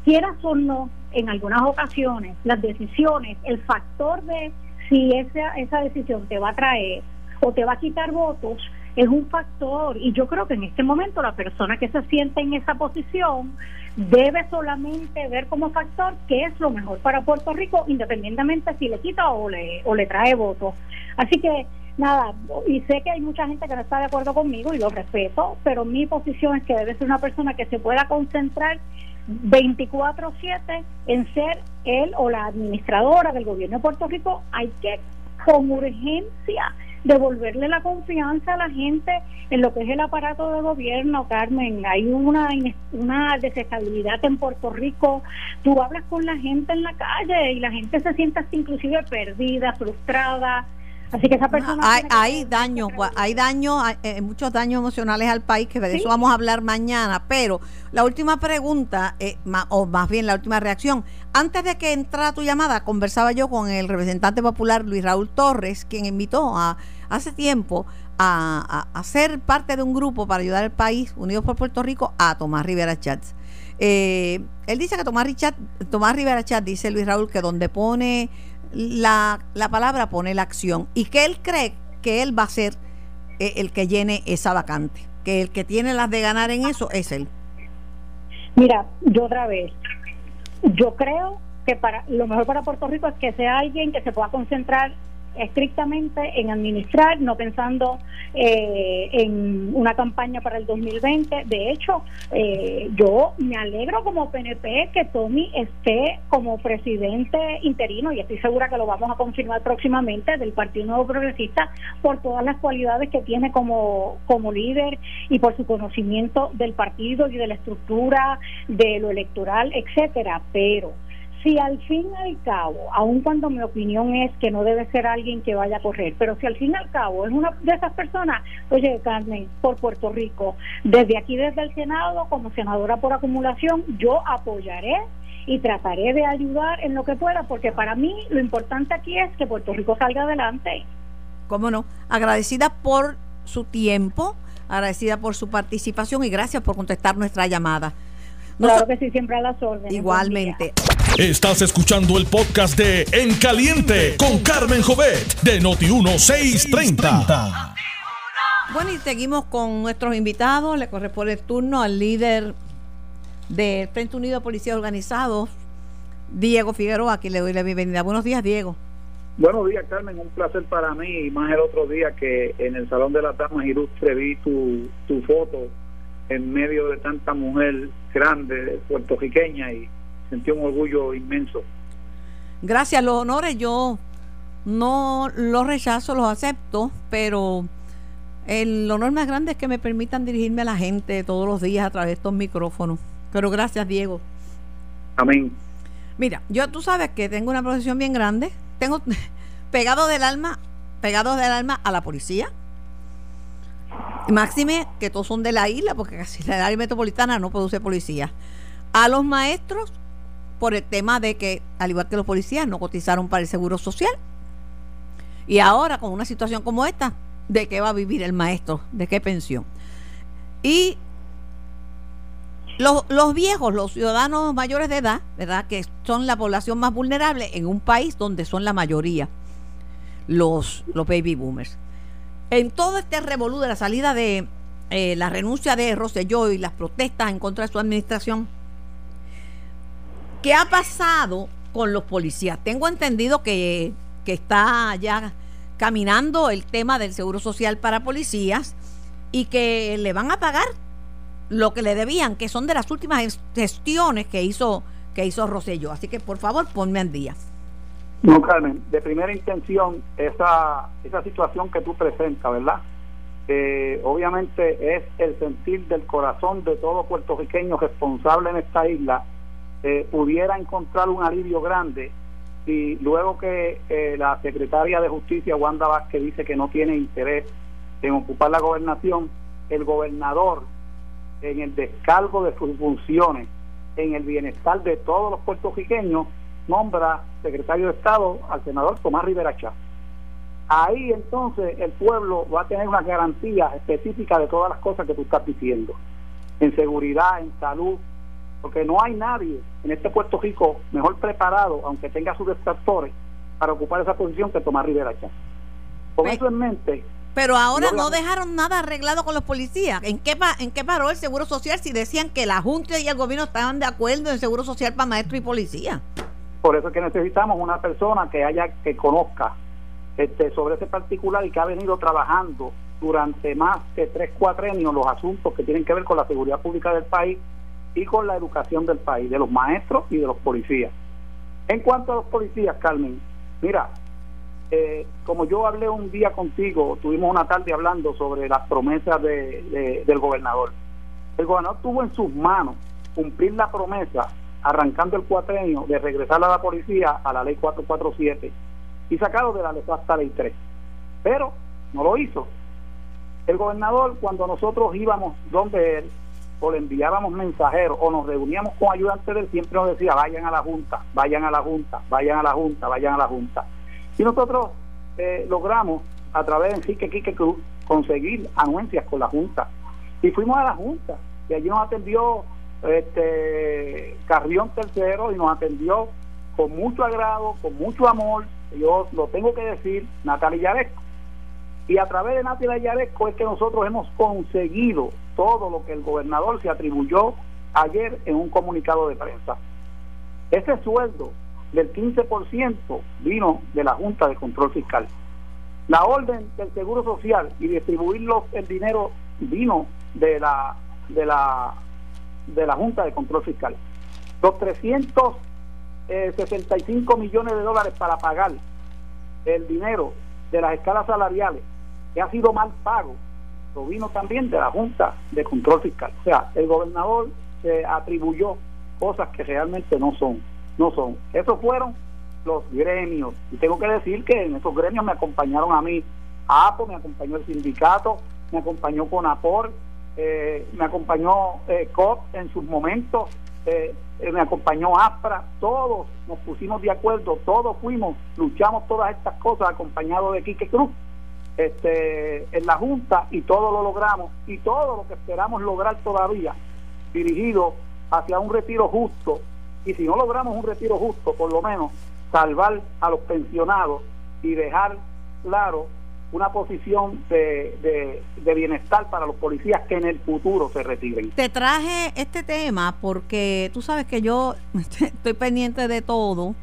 quieras o no, en algunas ocasiones, las decisiones, el factor de si esa, esa decisión te va a traer o te va a quitar votos, es un factor y yo creo que en este momento la persona que se siente en esa posición debe solamente ver como factor qué es lo mejor para Puerto Rico, independientemente si le quita o le, o le trae votos. Así que nada, y sé que hay mucha gente que no está de acuerdo conmigo y lo respeto, pero mi posición es que debe ser una persona que se pueda concentrar 24/7 en ser él o la administradora del gobierno de Puerto Rico. Hay que con urgencia devolverle la confianza a la gente en lo que es el aparato de gobierno, Carmen. Hay una, una desestabilidad en Puerto Rico. Tú hablas con la gente en la calle y la gente se siente hasta inclusive perdida, frustrada. Así que esa persona... hay, hay daños, hay daños, hay, muchos daños emocionales al país, que de eso vamos a hablar mañana, pero la última pregunta, eh, o más bien la última reacción, antes de que entrara tu llamada, conversaba yo con el representante popular Luis Raúl Torres, quien invitó a hace tiempo a, a, ser parte de un grupo para ayudar al país, Unidos por Puerto Rico, a Tomás Rivera Chats. Eh, él dice que Tomás, Richard, Tomás Rivera Chats, dice Luis Raúl, que donde pone la, la, palabra pone la acción y que él cree que él va a ser eh, el que llene esa vacante, que el que tiene las de ganar en eso es él. Mira, yo otra vez, yo creo que para lo mejor para Puerto Rico es que sea alguien que se pueda concentrar estrictamente en administrar, no pensando eh, en una campaña para el 2020. De hecho, eh, yo me alegro como PNP que Tommy esté como presidente interino y estoy segura que lo vamos a confirmar próximamente del Partido Nuevo Progresista por todas las cualidades que tiene como, como líder y por su conocimiento del partido y de la estructura de lo electoral, etcétera. Pero si al fin y al cabo, aun cuando mi opinión es que no debe ser alguien que vaya a correr, pero si al fin y al cabo es una de esas personas, oye Carmen, por Puerto Rico, desde aquí, desde el Senado, como senadora por acumulación, yo apoyaré y trataré de ayudar en lo que pueda, porque para mí lo importante aquí es que Puerto Rico salga adelante. ¿Cómo no? Agradecida por su tiempo, agradecida por su participación y gracias por contestar nuestra llamada. Claro que sí, siempre a las órdenes. Igualmente. Estás escuchando el podcast de En Caliente con Carmen Jovet de Noti1630. Bueno, y seguimos con nuestros invitados. Le corresponde el turno al líder del Frente Unido de Policías Organizados, Diego Figueroa. Aquí le doy la bienvenida. Buenos días, Diego. Buenos días, Carmen. Un placer para mí. Y más el otro día que en el Salón de las Damas Ilustre vi tu, tu foto en medio de tanta mujer grande puertorriqueña y sentí un orgullo inmenso. Gracias, los honores yo no los rechazo, los acepto, pero el honor más grande es que me permitan dirigirme a la gente todos los días a través de estos micrófonos. Pero gracias, Diego. Amén. Mira, yo tú sabes que tengo una profesión bien grande. Tengo (laughs) pegado del alma, pegado del alma a la policía. Máxime que todos son de la isla, porque casi la área metropolitana no produce policía. A los maestros por el tema de que, al igual que los policías, no cotizaron para el seguro social. Y ahora, con una situación como esta, ¿de qué va a vivir el maestro? ¿De qué pensión? Y los, viejos, los ciudadanos mayores de edad, ¿verdad? Que son la población más vulnerable en un país donde son la mayoría los baby boomers. En todo este revolú de la salida de eh, la renuncia de Rosselló y las protestas en contra de su administración, ¿Qué ha pasado con los policías? Tengo entendido que, está ya caminando el tema del seguro social para policías y que le van a pagar lo que le debían, que son de las últimas gestiones que hizo que hizo Rosselló. Así que por favor ponme al día. No, Carmen, de primera intención, esa, esa situación que tú presentas, ¿verdad? Eh, obviamente es el sentir del corazón de todo puertorriqueño responsable en esta isla eh, pudiera encontrar un alivio grande y luego que eh, la secretaria de Justicia, Wanda Vázquez, dice que no tiene interés en ocupar la gobernación, el gobernador, en el descargo de sus funciones, en el bienestar de todos los puertorriqueños, nombra secretario de Estado al senador Tomás Rivera Chá. Ahí entonces el pueblo va a tener una garantía específica de todas las cosas que tú estás diciendo, en seguridad, en salud, porque no hay nadie en este Puerto Rico mejor preparado, aunque tenga sus detractores, para ocupar esa posición que Tomás Rivera Chá. Con eso en mente, Pero ahora no dejaron nada arreglado con los policías. ¿En qué, ¿En qué paró el Seguro Social si decían que la Junta y el gobierno estaban de acuerdo en el Seguro Social para maestro y policía? Por eso es que necesitamos una persona que haya que conozca este, sobre ese particular y que ha venido trabajando durante más de tres cuatrenios los asuntos que tienen que ver con la seguridad pública del país y con la educación del país, de los maestros y de los policías. En cuanto a los policías, Carmen, mira, eh, como yo hablé un día contigo, tuvimos una tarde hablando sobre las promesas de, del gobernador. El gobernador tuvo en sus manos cumplir la promesa, arrancando el cuatrenio, de regresar a la policía a la ley 447 y sacarlo de la ley hasta ley 3. Pero no lo hizo. El gobernador, cuando nosotros íbamos donde él, o le enviábamos mensajeros, o nos reuníamos con ayudantes de él, siempre nos decía, vayan a la Junta, vayan a la Junta, vayan a la Junta, vayan a la Junta. Y nosotros eh, logramos, a través de Enrique Quique Cruz, conseguir anuencias con la Junta. Y fuimos a la Junta, y allí nos atendió este Carrión Tercero y nos atendió con mucho agrado, con mucho amor, yo lo tengo que decir, Natalia Yaresco. Y a través de Natalia Yaresco es que nosotros hemos conseguido todo lo que el gobernador se atribuyó ayer en un comunicado de prensa. Ese sueldo del 15% vino de la Junta de Control Fiscal. La orden del Seguro Social y distribuir el dinero vino de la de la de la Junta de Control Fiscal. Los 300 65 eh, millones de dólares para pagar el dinero de las escalas salariales que ha sido mal pago, lo vino también de la Junta de Control Fiscal. O sea, el gobernador se atribuyó cosas que realmente no son, no son. Esos fueron los gremios. Y tengo que decir que en esos gremios me acompañaron a mí APO, me acompañó el sindicato, me acompañó CONAPOR, eh, me acompañó eh, COP en sus momentos, eh, eh, me acompañó ASPRA, todos nos pusimos de acuerdo, todos fuimos, luchamos todas estas cosas acompañados de Quique Cruz este, en la Junta y todo lo logramos y todo lo que esperamos lograr todavía dirigido hacia un retiro justo y si no logramos un retiro justo, por lo menos salvar a los pensionados y dejar claro una posición de, de, bienestar para los policías que en el futuro se retiren. Te traje este tema porque tú sabes que yo (laughs) estoy pendiente de todo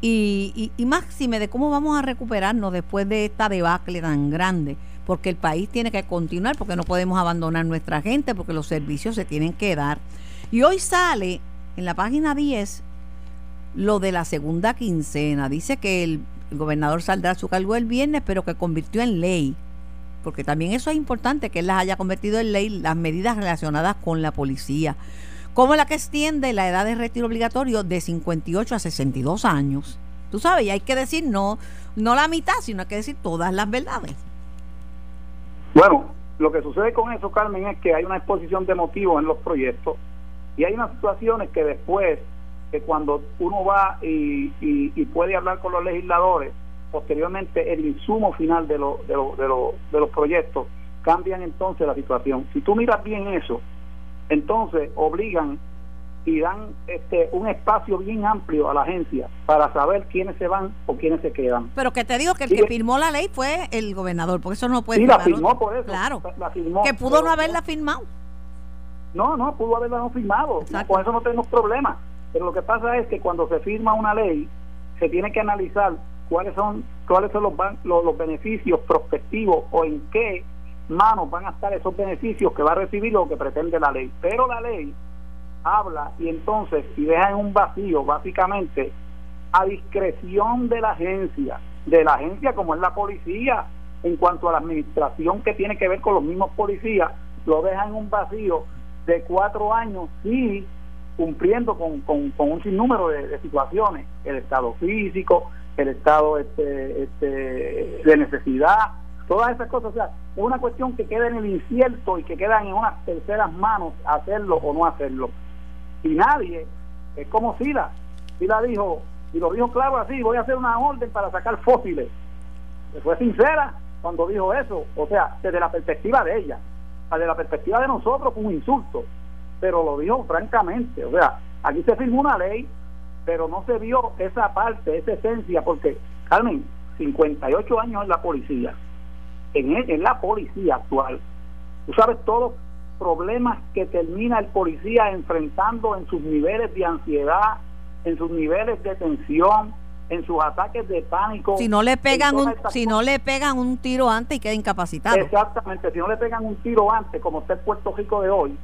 y, y, máxime de cómo vamos a recuperarnos después de esta debacle tan grande, porque el país tiene que continuar, porque no podemos abandonar nuestra gente, porque los servicios se tienen que dar. Y hoy sale en la página 10 lo de la segunda quincena. Dice que el el gobernador saldrá a su cargo el viernes, pero que convirtió en ley, porque también eso es importante, que él las haya convertido en ley, las medidas relacionadas con la policía, como la que extiende la edad de retiro obligatorio de 58 a 62 años. Tú sabes, y hay que decir no, no la mitad, sino hay que decir todas las verdades. Bueno, lo que sucede con eso, Carmen, es que hay una exposición de motivos en los proyectos y hay unas situaciones que después que cuando uno va y, y, puede hablar con los legisladores, posteriormente el insumo final de, lo, de, lo, de, lo, de los proyectos cambian entonces la situación. Si tú miras bien eso, entonces obligan y dan este un espacio bien amplio a la agencia para saber quiénes se van o quiénes se quedan. Pero que te digo que el que firmó la ley fue el gobernador, porque eso no puede Sí, la firmó por eso. Claro. que pudo no haberla firmado. No, no, pudo haberla no firmado. Con eso no tenemos problema. Pero lo que pasa es que cuando se firma una ley, se tiene que analizar cuáles son cuáles son los, los, beneficios prospectivos o en qué manos van a estar esos beneficios que va a recibir lo que pretende la ley. Pero la ley habla y entonces si deja en un vacío básicamente a discreción de la agencia, de la agencia como es la policía, en cuanto a la administración que tiene que ver con los mismos policías, lo deja en un vacío de cuatro años y cumpliendo con, con, un sinnúmero de, situaciones, el estado físico, el estado este, este, de necesidad, todas esas cosas. O sea, una cuestión que queda en el incierto y que queda en unas terceras manos hacerlo o no hacerlo. Y nadie, es como Sila, Sila dijo, y lo dijo claro así, voy a hacer una orden para sacar fósiles. Fue sincera cuando dijo eso, o sea, desde la perspectiva de ella, desde la perspectiva de nosotros fue un insulto pero lo dijo francamente. O sea, aquí se firmó una ley, pero no se vio esa parte, esa esencia, porque, Carmen, 58 años en la policía, en, en la policía actual, tú sabes todos los problemas que termina el policía enfrentando en sus niveles de ansiedad, en sus niveles de tensión, en sus ataques de pánico. Si no le pegan un, si no le pegan un tiro antes y queda incapacitado. Exactamente, si no le pegan un tiro antes, como está el Puerto Rico de hoy,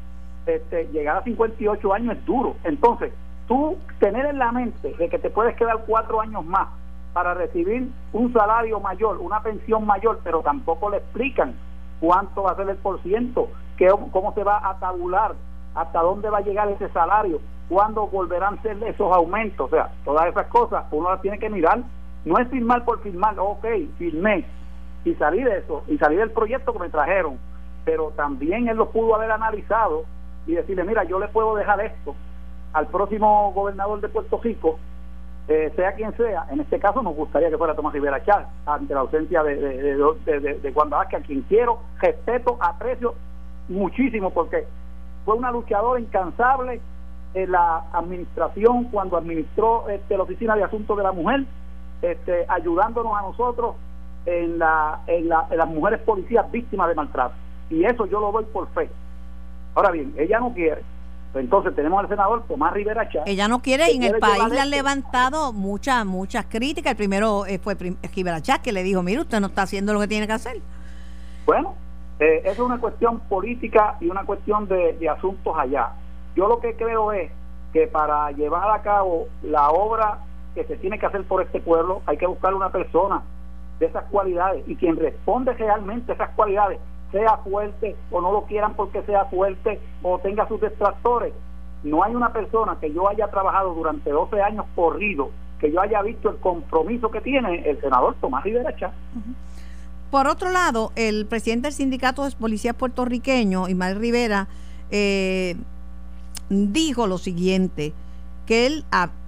este, llegar a 58 años es duro. Entonces, tú tener en la mente de que te puedes quedar cuatro años más para recibir un salario mayor, una pensión mayor, pero tampoco le explican cuánto va a ser el por ciento, cómo se va a tabular, hasta dónde va a llegar ese salario, cuándo volverán a ser esos aumentos, o sea, todas esas cosas uno las tiene que mirar, no es firmar por firmar, ok, firmé y salí de eso, y salí del proyecto que me trajeron, pero también él lo pudo haber analizado y decirle, mira, yo le puedo dejar esto al próximo gobernador de Puerto Rico, eh, sea quien sea, en este caso nos gustaría que fuera Tomás Rivera Chávez, ante la ausencia de, de, de, a quien quiero, respeto, aprecio muchísimo, porque fue una luchadora incansable en la administración cuando administró este, la Oficina de Asuntos de la Mujer, este, ayudándonos a nosotros en, la, en, la, en las mujeres policías víctimas de maltrato. Y eso yo lo doy por fe. Ahora bien, ella no quiere. Entonces tenemos al senador Tomás Rivera Chávez. Ella no quiere y en el país le han levantado muchas muchas críticas. El primero eh, fue Rivera Chávez que le dijo, mire, usted no está haciendo lo que tiene que hacer. Bueno, eh, es una cuestión política y una cuestión de, de asuntos allá. Yo lo que creo es que para llevar a cabo la obra que se tiene que hacer por este pueblo hay que buscar una persona de esas cualidades y quien responde realmente a esas cualidades sea fuerte o no lo quieran porque sea fuerte o tenga sus detractores. No hay una persona que yo haya trabajado durante 12 años corrido, que yo haya visto el compromiso que tiene el senador Tomás Rivera Chávez. Por otro lado, el presidente del sindicato de policías puertorriqueño, Ismael Rivera, eh, dijo lo siguiente, que él,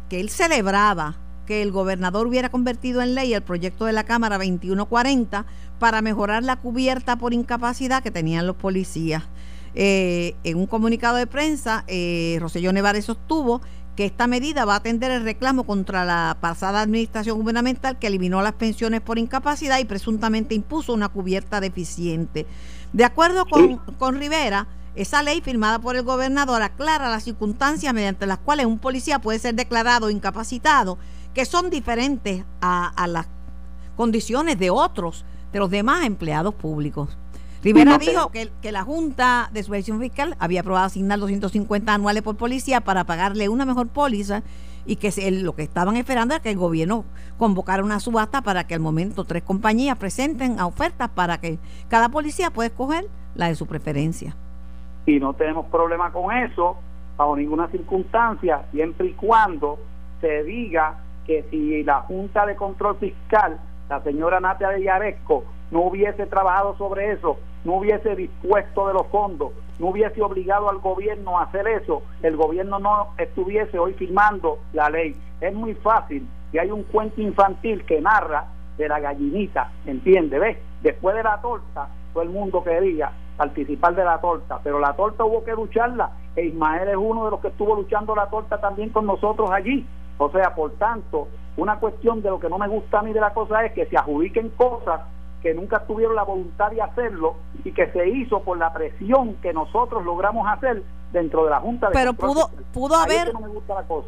que él celebraba que el gobernador hubiera convertido en ley el proyecto de la Cámara 2140 para mejorar la cubierta por incapacidad que tenían los policías. Eh, en un comunicado de prensa, eh, Roselló Nevares sostuvo que esta medida va a atender el reclamo contra la pasada administración gubernamental que eliminó las pensiones por incapacidad y presuntamente impuso una cubierta deficiente. De acuerdo con, con Rivera, esa ley firmada por el gobernador aclara las circunstancias mediante las cuales un policía puede ser declarado incapacitado, que son diferentes a, a las condiciones de otros, de los demás empleados públicos. Rivera no, dijo que, que, la Junta de Supervisión Fiscal había aprobado asignar 250 anuales por policía para pagarle una mejor póliza y que se, lo que estaban esperando era que el gobierno convocara una subasta para que al momento tres compañías presenten a ofertas para que cada policía pueda escoger la de su preferencia. Y no tenemos problema con eso bajo ninguna circunstancia, siempre y cuando se diga que si la Junta de Control Fiscal, la señora Natia de Yaresco, no hubiese trabajado sobre eso, no hubiese dispuesto de los fondos, no hubiese obligado al gobierno a hacer eso, el gobierno no estuviese hoy firmando la ley. Es muy fácil y hay un cuento infantil que narra de la gallinita, ¿entiende? ¿Ves? Después de la torta, todo el mundo quería participar de la torta, pero la torta hubo que lucharla, e Ismael es uno de los que estuvo luchando la torta también con nosotros allí. O sea, por tanto, una cuestión de lo que no me gusta a mí de la cosa es que se adjudiquen cosas que nunca tuvieron la voluntad de hacerlo y que se hizo por la presión que nosotros logramos hacer dentro de la Junta de pero pudo pudo haber no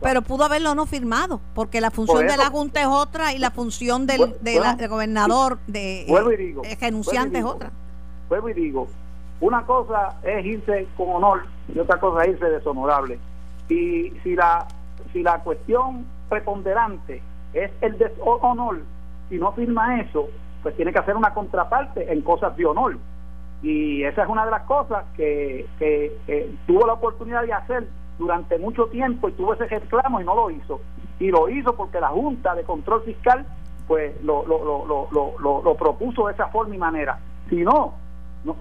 pero pudo haberlo no firmado porque la función de la Junta es otra y la función del, bueno, de la, del gobernador de vuelvo y digo, eh, renunciante es otra. vuelvo y digo una cosa es irse con honor y otra cosa es irse deshonorable. Y si la si la cuestión preponderante es el deshonor si no firma eso pues tiene que hacer una contraparte en cosas de honor. Y esa es una de las cosas que, que, tuvo la oportunidad de hacer durante mucho tiempo y tuvo ese reclamo y no lo hizo. Y lo hizo porque la Junta de Control Fiscal pues lo, lo, lo, lo, lo propuso de esa forma y manera. Si no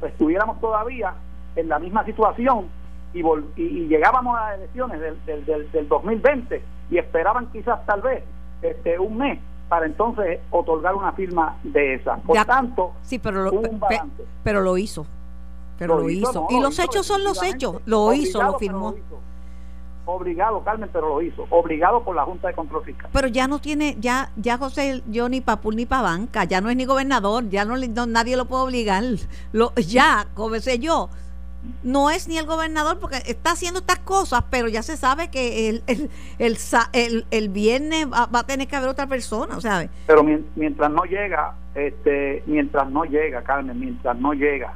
estuviéramos todavía en la misma situación y, y, y llegábamos a las elecciones del, del, del, del 2020 y esperaban quizás tal vez este un mes para entonces otorgar una firma de esa. Por ya, tanto, sí, pero lo, pe, pero lo hizo. Pero lo, lo hizo. No, y lo los hizo, hechos son los hechos. Lo hizo, lo firmó. Lo hizo. obligado, Carmen, pero lo hizo, obligado por la Junta de Control Fiscal. Pero ya no tiene, ya, ya José, yo ni papul ni pa banca, ya no es ni gobernador, ya no, nadie lo puede obligar. Lo, ya, como sé yo, no es ni el gobernador porque está haciendo estas cosas, pero ya se sabe que el, el, el, el, viernes va, a tener que haber otra persona, ¿sabes? Pero mientras no llega, este, mientras no llega, Carmen, mientras no llega,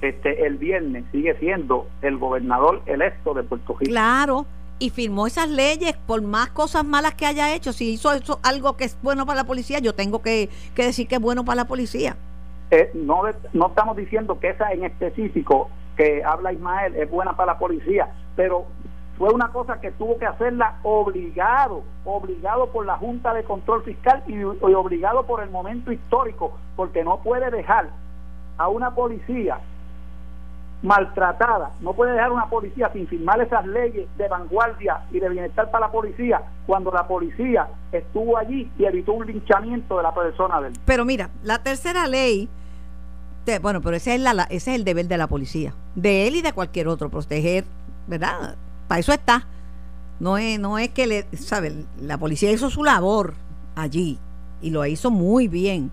este, el viernes sigue siendo el gobernador electo de Puerto Rico. Claro, y firmó esas leyes por más cosas malas que haya hecho. Si hizo eso, algo que es bueno para la policía, yo tengo que, que decir que es bueno para la policía. Eh, no, no estamos diciendo que esa en específico habla Ismael es buena para la policía, pero fue una cosa que tuvo que hacerla obligado, obligado por la Junta de Control Fiscal y, obligado por el momento histórico, porque no puede dejar a una policía maltratada, no puede dejar a una policía sin firmar esas leyes de vanguardia y de bienestar para la policía cuando la policía estuvo allí y evitó un linchamiento de la persona del. Pero mira, la tercera ley bueno, pero ese es, la, ese es el deber de la policía, de él y de cualquier otro, proteger, ¿verdad? Para eso está. No es, no es que le, ¿sabe? La policía hizo su labor allí y lo hizo muy bien.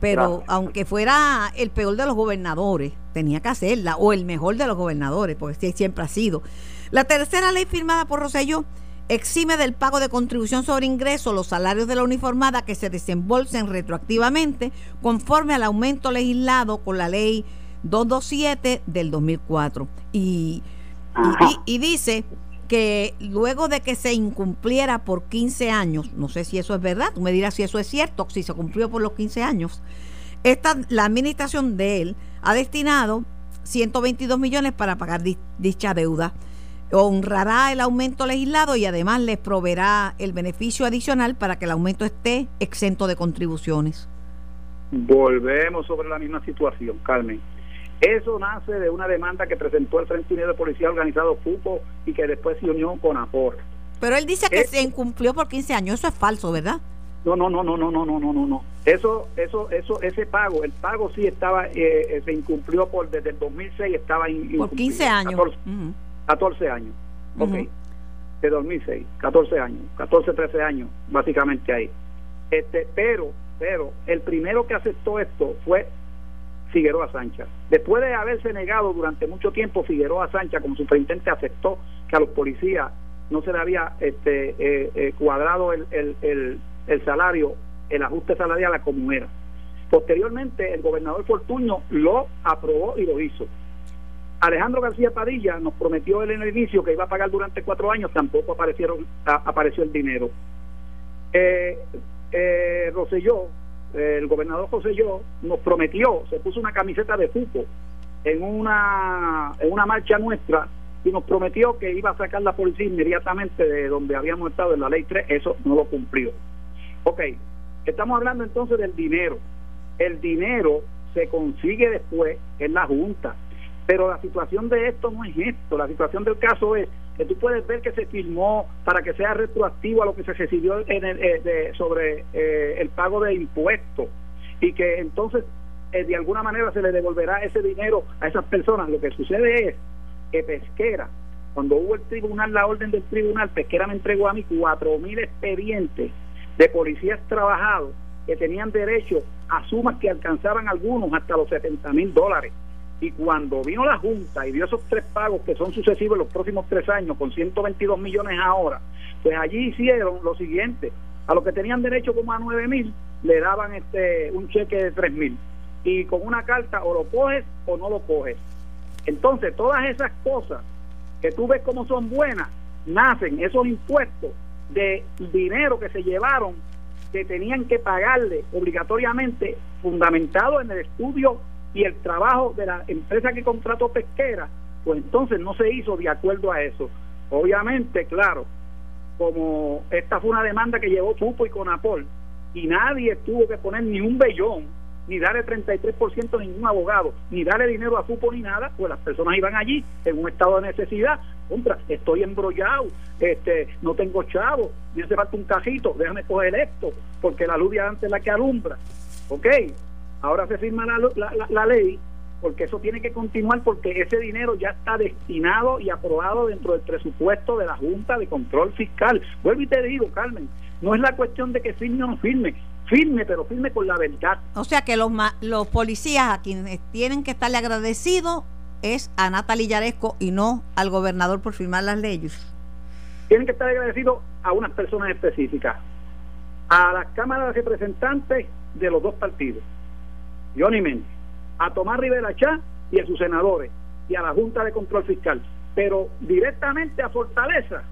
Pero aunque fuera el peor de los gobernadores, tenía que hacerla, o el mejor de los gobernadores, porque siempre ha sido. La tercera ley firmada por Rosselló exime del pago de contribución sobre ingresos los salarios de la uniformada que se desembolsen retroactivamente conforme al aumento legislado con la ley 227 del 2004. Y, y, dice que luego de que se incumpliera por 15 años, no sé si eso es verdad, tú me dirás si eso es cierto, si se cumplió por los 15 años, esta, la administración de él ha destinado 122 millones para pagar dicha deuda honrará el aumento legislado y además les proveerá el beneficio adicional para que el aumento esté exento de contribuciones. Volvemos sobre la misma situación, Carmen. Eso nace de una demanda que presentó el Frente Unido de Policía Organizado FUPO y que después se unió con APOR. Pero él dice que se incumplió por 15 años, eso es falso, ¿verdad? No, no, no, no, no, no, no, no, no, no. Eso, eso, eso, ese pago, el pago sí estaba, eh, se incumplió por desde el 2006 estaba incumplido. Por 15 años. 14 años. Ok. De 2006, 14 años, 14, 13 años, básicamente ahí. Este, pero, pero, el primero que aceptó esto fue Figueroa Sánchez. Después de haberse negado durante mucho tiempo, Figueroa Sánchez como superintendente aceptó que a los policías no se le había este, eh, eh, cuadrado el, el, el, el, salario, el ajuste salarial a como era. Posteriormente, el gobernador Fortuño lo aprobó y lo hizo. Alejandro García Padilla nos prometió en el inicio que iba a pagar durante cuatro años, tampoco aparecieron, apareció el dinero. Eh, eh, Roselló, el gobernador Roselló, nos prometió, se puso una camiseta de fútbol en una, en una marcha nuestra y nos prometió que iba a sacar la policía inmediatamente de donde habíamos estado en la ley 3, eso no lo cumplió. Ok, estamos hablando entonces del dinero. El dinero se consigue después en la Junta pero la situación de esto no es esto, la situación del caso es que tú puedes ver que se firmó para que sea retroactivo a lo que se recibió en el, eh, sobre eh, el pago de impuestos y que entonces eh, de alguna manera se le devolverá ese dinero a esas personas. Lo que sucede es que Pesquera, cuando hubo el tribunal, la orden del tribunal, Pesquera me entregó a mí cuatro mil expedientes de policías trabajados que tenían derecho a sumas que alcanzaban algunos hasta los 70 mil dólares. Y cuando vino la Junta y dio esos tres pagos que son sucesivos en los próximos tres años, con 122 millones ahora, pues allí hicieron lo siguiente: a los que tenían derecho como a 9 mil, le daban este un cheque de 3 mil. Y con una carta, o lo coges o no lo coges. Entonces, todas esas cosas que tú ves como son buenas, nacen esos impuestos de dinero que se llevaron, que tenían que pagarle obligatoriamente, fundamentado en el estudio y el trabajo de la empresa que contrató pesquera, pues entonces no se hizo de acuerdo a eso. Obviamente, claro, como esta fue una demanda que llevó Pupo y Conapol, y nadie tuvo que poner ni un bellón, ni darle 33% a ningún abogado, ni darle dinero a Pupo ni nada, pues las personas iban allí en un estado de necesidad. Contra, estoy embrollado, este, no tengo chavo, me hace falta un cajito, déjame coger esto, porque la luz de antes es la que alumbra. ¿Ok? Ahora se firma la, la, ley porque eso tiene que continuar porque ese dinero ya está destinado y aprobado dentro del presupuesto de la Junta de Control Fiscal. Vuelvo y te digo, Carmen, no es la cuestión de que firme o no firme, firme, pero firme con la verdad. O sea que los, los policías a quienes tienen que estarle agradecidos es a Natalia Yaresco y no al gobernador por firmar las leyes. Tienen que estar agradecidos a unas personas específicas, a las cámaras de representantes de los dos partidos, Johnny Méndez, a Tomás Rivera Chá y a sus senadores y a la Junta de Control Fiscal, pero directamente a Fortaleza,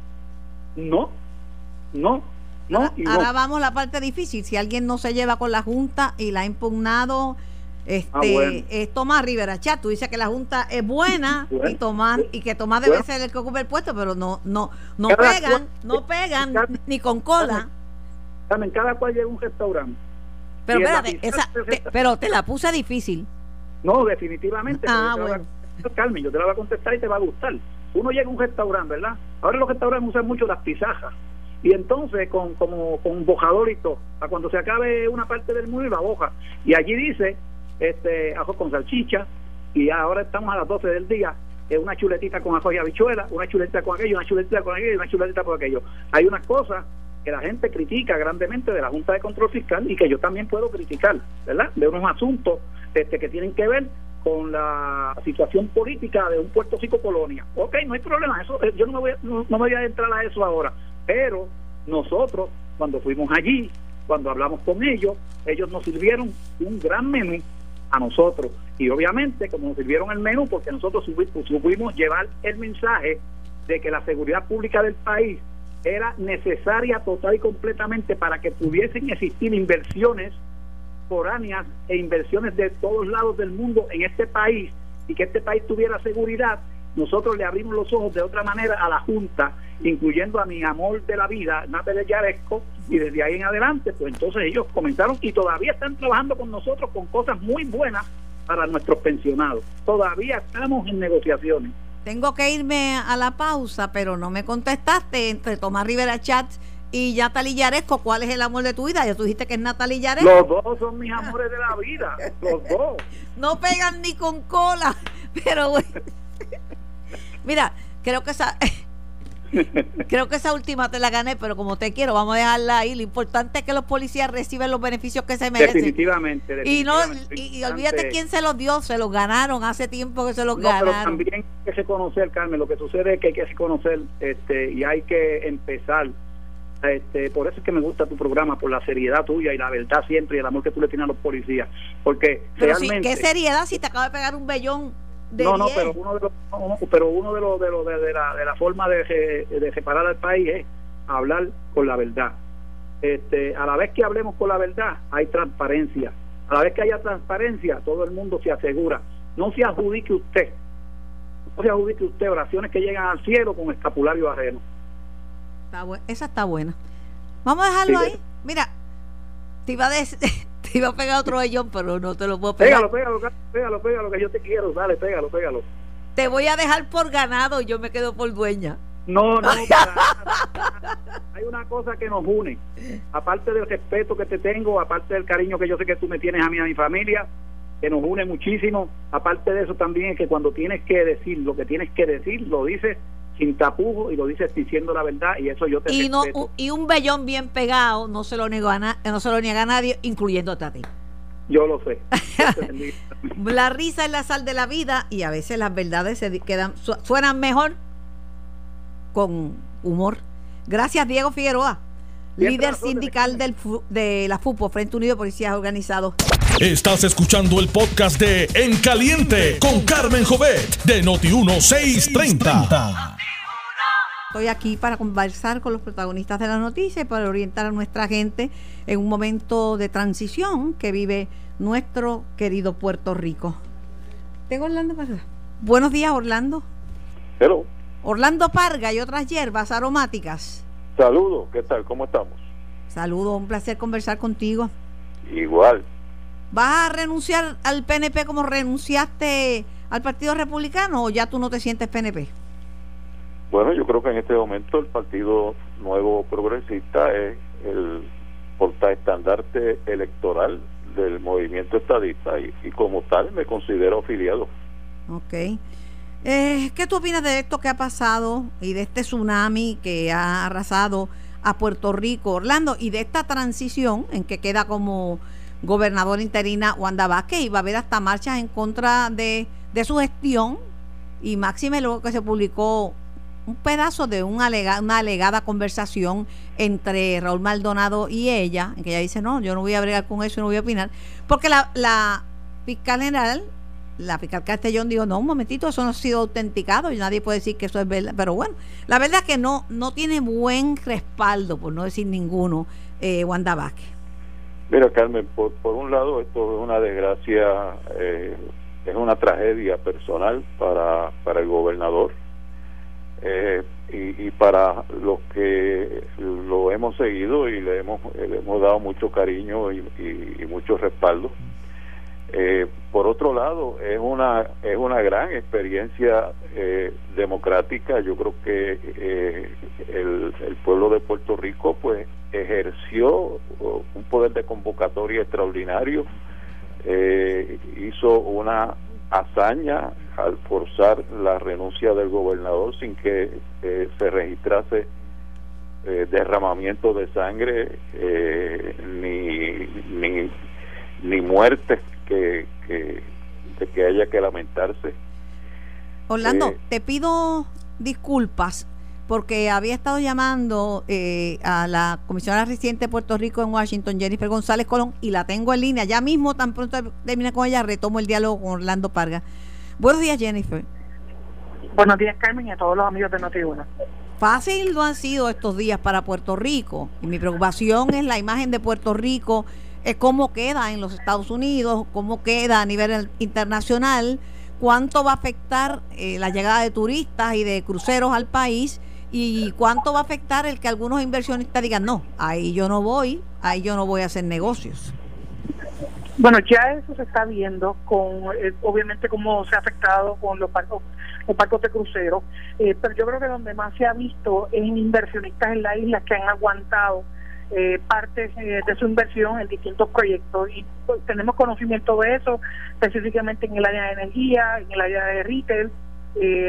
no, no, no. Ahora, ahora vamos a la parte difícil, si alguien no se lleva con la Junta y la ha impugnado este ah, bueno. es Tomás Rivera Chat. Tú dices que la Junta es buena (laughs) bueno, y Tomás y que Tomás debe bueno. ser el que ocupe el puesto, pero no no no cada pegan, cual, no pegan cada, ni con cola. Carmen, cada cual llega a un restaurante. Pero espérate, esa, te, pero te la puse difícil. No, definitivamente. Ah, bueno. A, Carmen, yo te la voy a contestar y te va a gustar. Uno llega a un restaurante, ¿verdad? Ahora los restaurantes usan mucho las pizajas. Y entonces, con, como, con un bojador y todo, a cuando se acabe una parte del muro y la boja. Y allí dice este ajo con salchicha y ahora estamos a las 12 del día es una chuletita con ajo y habichuela, una chuletita con aquello, una chuletita con aquello y una chuletita con aquello. Hay unas cosas que la gente critica grandemente de la Junta de Control Fiscal y que yo también puedo criticar, ¿verdad? De unos asuntos este, que tienen que ver con la situación política de un Puerto Rico colonia. Ok, no hay problema, eso yo no me voy, no, no me voy a entrar a eso ahora, pero nosotros cuando fuimos allí, cuando hablamos con ellos, ellos nos sirvieron un gran menú a nosotros. Y obviamente, como nos sirvieron el menú, porque nosotros supimos llevar el mensaje de que la seguridad pública del país era necesaria total y completamente para que pudiesen existir inversiones foráneas e inversiones de todos lados del mundo en este país y que este país tuviera seguridad, nosotros le abrimos los ojos de otra manera a la Junta, incluyendo a mi amor de la vida, Natalia Yaresco, y desde ahí en adelante, pues entonces ellos comenzaron y todavía están trabajando con nosotros con cosas muy buenas para nuestros pensionados. Todavía estamos en negociaciones. Tengo que irme a la pausa, pero no me contestaste entre Tomás Rivera Chats y Natalie Yaresco, ¿cuál es el amor de tu vida? Ya tú dijiste que es Natalie Yaresco. Los dos son mis amores de la vida, los dos. (laughs) No pegan ni con cola, (laughs) pero bueno. Mira, creo que esa creo que esa última te la gané, pero como te quiero, vamos a dejarla ahí. Lo importante es que los policías reciben los beneficios que se merecen. Definitivamente. Y no y, olvídate quién se los dio, se los ganaron hace tiempo que se los no, ganaron. Pero también hay que reconocer, Carmen, lo que sucede es que hay que reconocer este y hay que empezar este, por eso es que me gusta tu programa, por la seriedad tuya y la verdad siempre y el amor que tú le tienes a los policías. Porque pero realmente. ¿Qué seriedad si te acaba de pegar un vellón no, no, pero uno de los, pero uno de los de, los, de, la, de la forma de, de separar al país es hablar con la verdad. Este, a la vez que hablemos con la verdad, hay transparencia. A la vez que haya transparencia, todo el mundo se asegura. No se adjudique usted, no se adjudique usted oraciones que llegan al cielo con escapulario ajeno. Está esa está buena. Vamos a dejarlo ahí. Mira, te iba a decir (laughs) te iba a pegar otro vellón, pero no te lo puedo pegar. Pégalo, pégalo, pégalo, pégalo, que yo te quiero, dale, pégalo, pégalo. Te voy a dejar por ganado y yo me quedo por dueña. No, no, (laughs) para hay una cosa que nos une, aparte del respeto que te tengo, aparte del cariño que yo sé que tú me tienes a mí, a mi familia, que nos une muchísimo, aparte de eso también es que cuando tienes que decir lo que tienes que decir, lo dices sin tapujos y lo dices diciendo la verdad y eso yo te y no y un vellón bien pegado no se lo niega a, no se lo niega a nadie incluyéndote a ti. Yo lo sé. (laughs) La risa es la sal de la vida y a veces las verdades se quedan suenan mejor con humor. Gracias Diego Figueroa líder sindical del, de la FUPO, Frente Unido de Policías Organizados. Estás escuchando el podcast de En Caliente con Carmen Jovet de Noti1630. Estoy aquí para conversar con los protagonistas de la noticia y para orientar a nuestra gente en un momento de transición que vive nuestro querido Puerto Rico. Tengo Orlando Parga. Buenos días, Orlando. Hello. Orlando Parga y otras hierbas aromáticas. Saludos, ¿qué tal? ¿Cómo estamos? Saludos, un placer conversar contigo. Igual. ¿Vas a renunciar al PNP como renunciaste al Partido Republicano o ya tú no te sientes PNP? Bueno, yo creo que en este momento el Partido Nuevo Progresista es el portaestandarte electoral del movimiento estadista y, como tal me considero afiliado. Ok. Eh, ¿Qué tú opinas de esto que ha pasado y de este tsunami que ha arrasado a Puerto Rico, Orlando, y de esta transición en que queda como gobernador interina Wanda Vázquez y va a haber hasta marchas en contra de, su gestión. Y máxime luego que se publicó un pedazo de una alegada conversación entre Raúl Maldonado y ella, en que ella dice, no, yo no voy a bregar con eso, no voy a opinar, porque la fiscal general, la fiscal Castellón dijo, no, un momentito, eso no ha sido autenticado y nadie puede decir que eso es verdad, pero bueno, la verdad es que no, no tiene buen respaldo, por no decir ninguno, eh, Wanda Vázquez. Mira, Carmen, por, por un lado esto es una desgracia, eh, es una tragedia personal para, para el gobernador, eh, y, para los que lo hemos seguido y le hemos, le hemos dado mucho cariño y, mucho respaldo. Eh, por otro lado, es una es una gran experiencia eh, democrática. Yo creo que el, el pueblo de Puerto Rico pues ejerció un poder de convocatoria extraordinario, hizo una hazaña al forzar la renuncia del gobernador sin que eh, se registrase eh, derramamiento de sangre eh, ni, ni, ni muertes que, que, de que haya que lamentarse. Orlando, te pido disculpas porque había estado llamando a la comisionada residente de Puerto Rico en Washington, Jennifer González Colón, y la tengo en línea. Ya mismo, tan pronto termine con ella, retomo el diálogo con Orlando Parga. Buenos días, Jennifer. Buenos días, Carmen, y a todos los amigos de noti Fácil no han sido estos días para Puerto Rico. Y mi preocupación es la imagen de Puerto Rico, es cómo queda en los Estados Unidos, cómo queda a nivel internacional, cuánto va a afectar eh, la llegada de turistas y de cruceros al país y cuánto va a afectar el que algunos inversionistas digan, no, ahí yo no voy, ahí yo no voy a hacer negocios. Bueno, ya eso se está viendo con, eh, obviamente, cómo se ha afectado con los barcos, los barcos de crucero, eh, pero yo creo que donde más se ha visto es en inversionistas en la isla que han aguantado eh, partes de su inversión en distintos proyectos y pues, tenemos conocimiento de eso, específicamente en el área de energía, en el área de retail,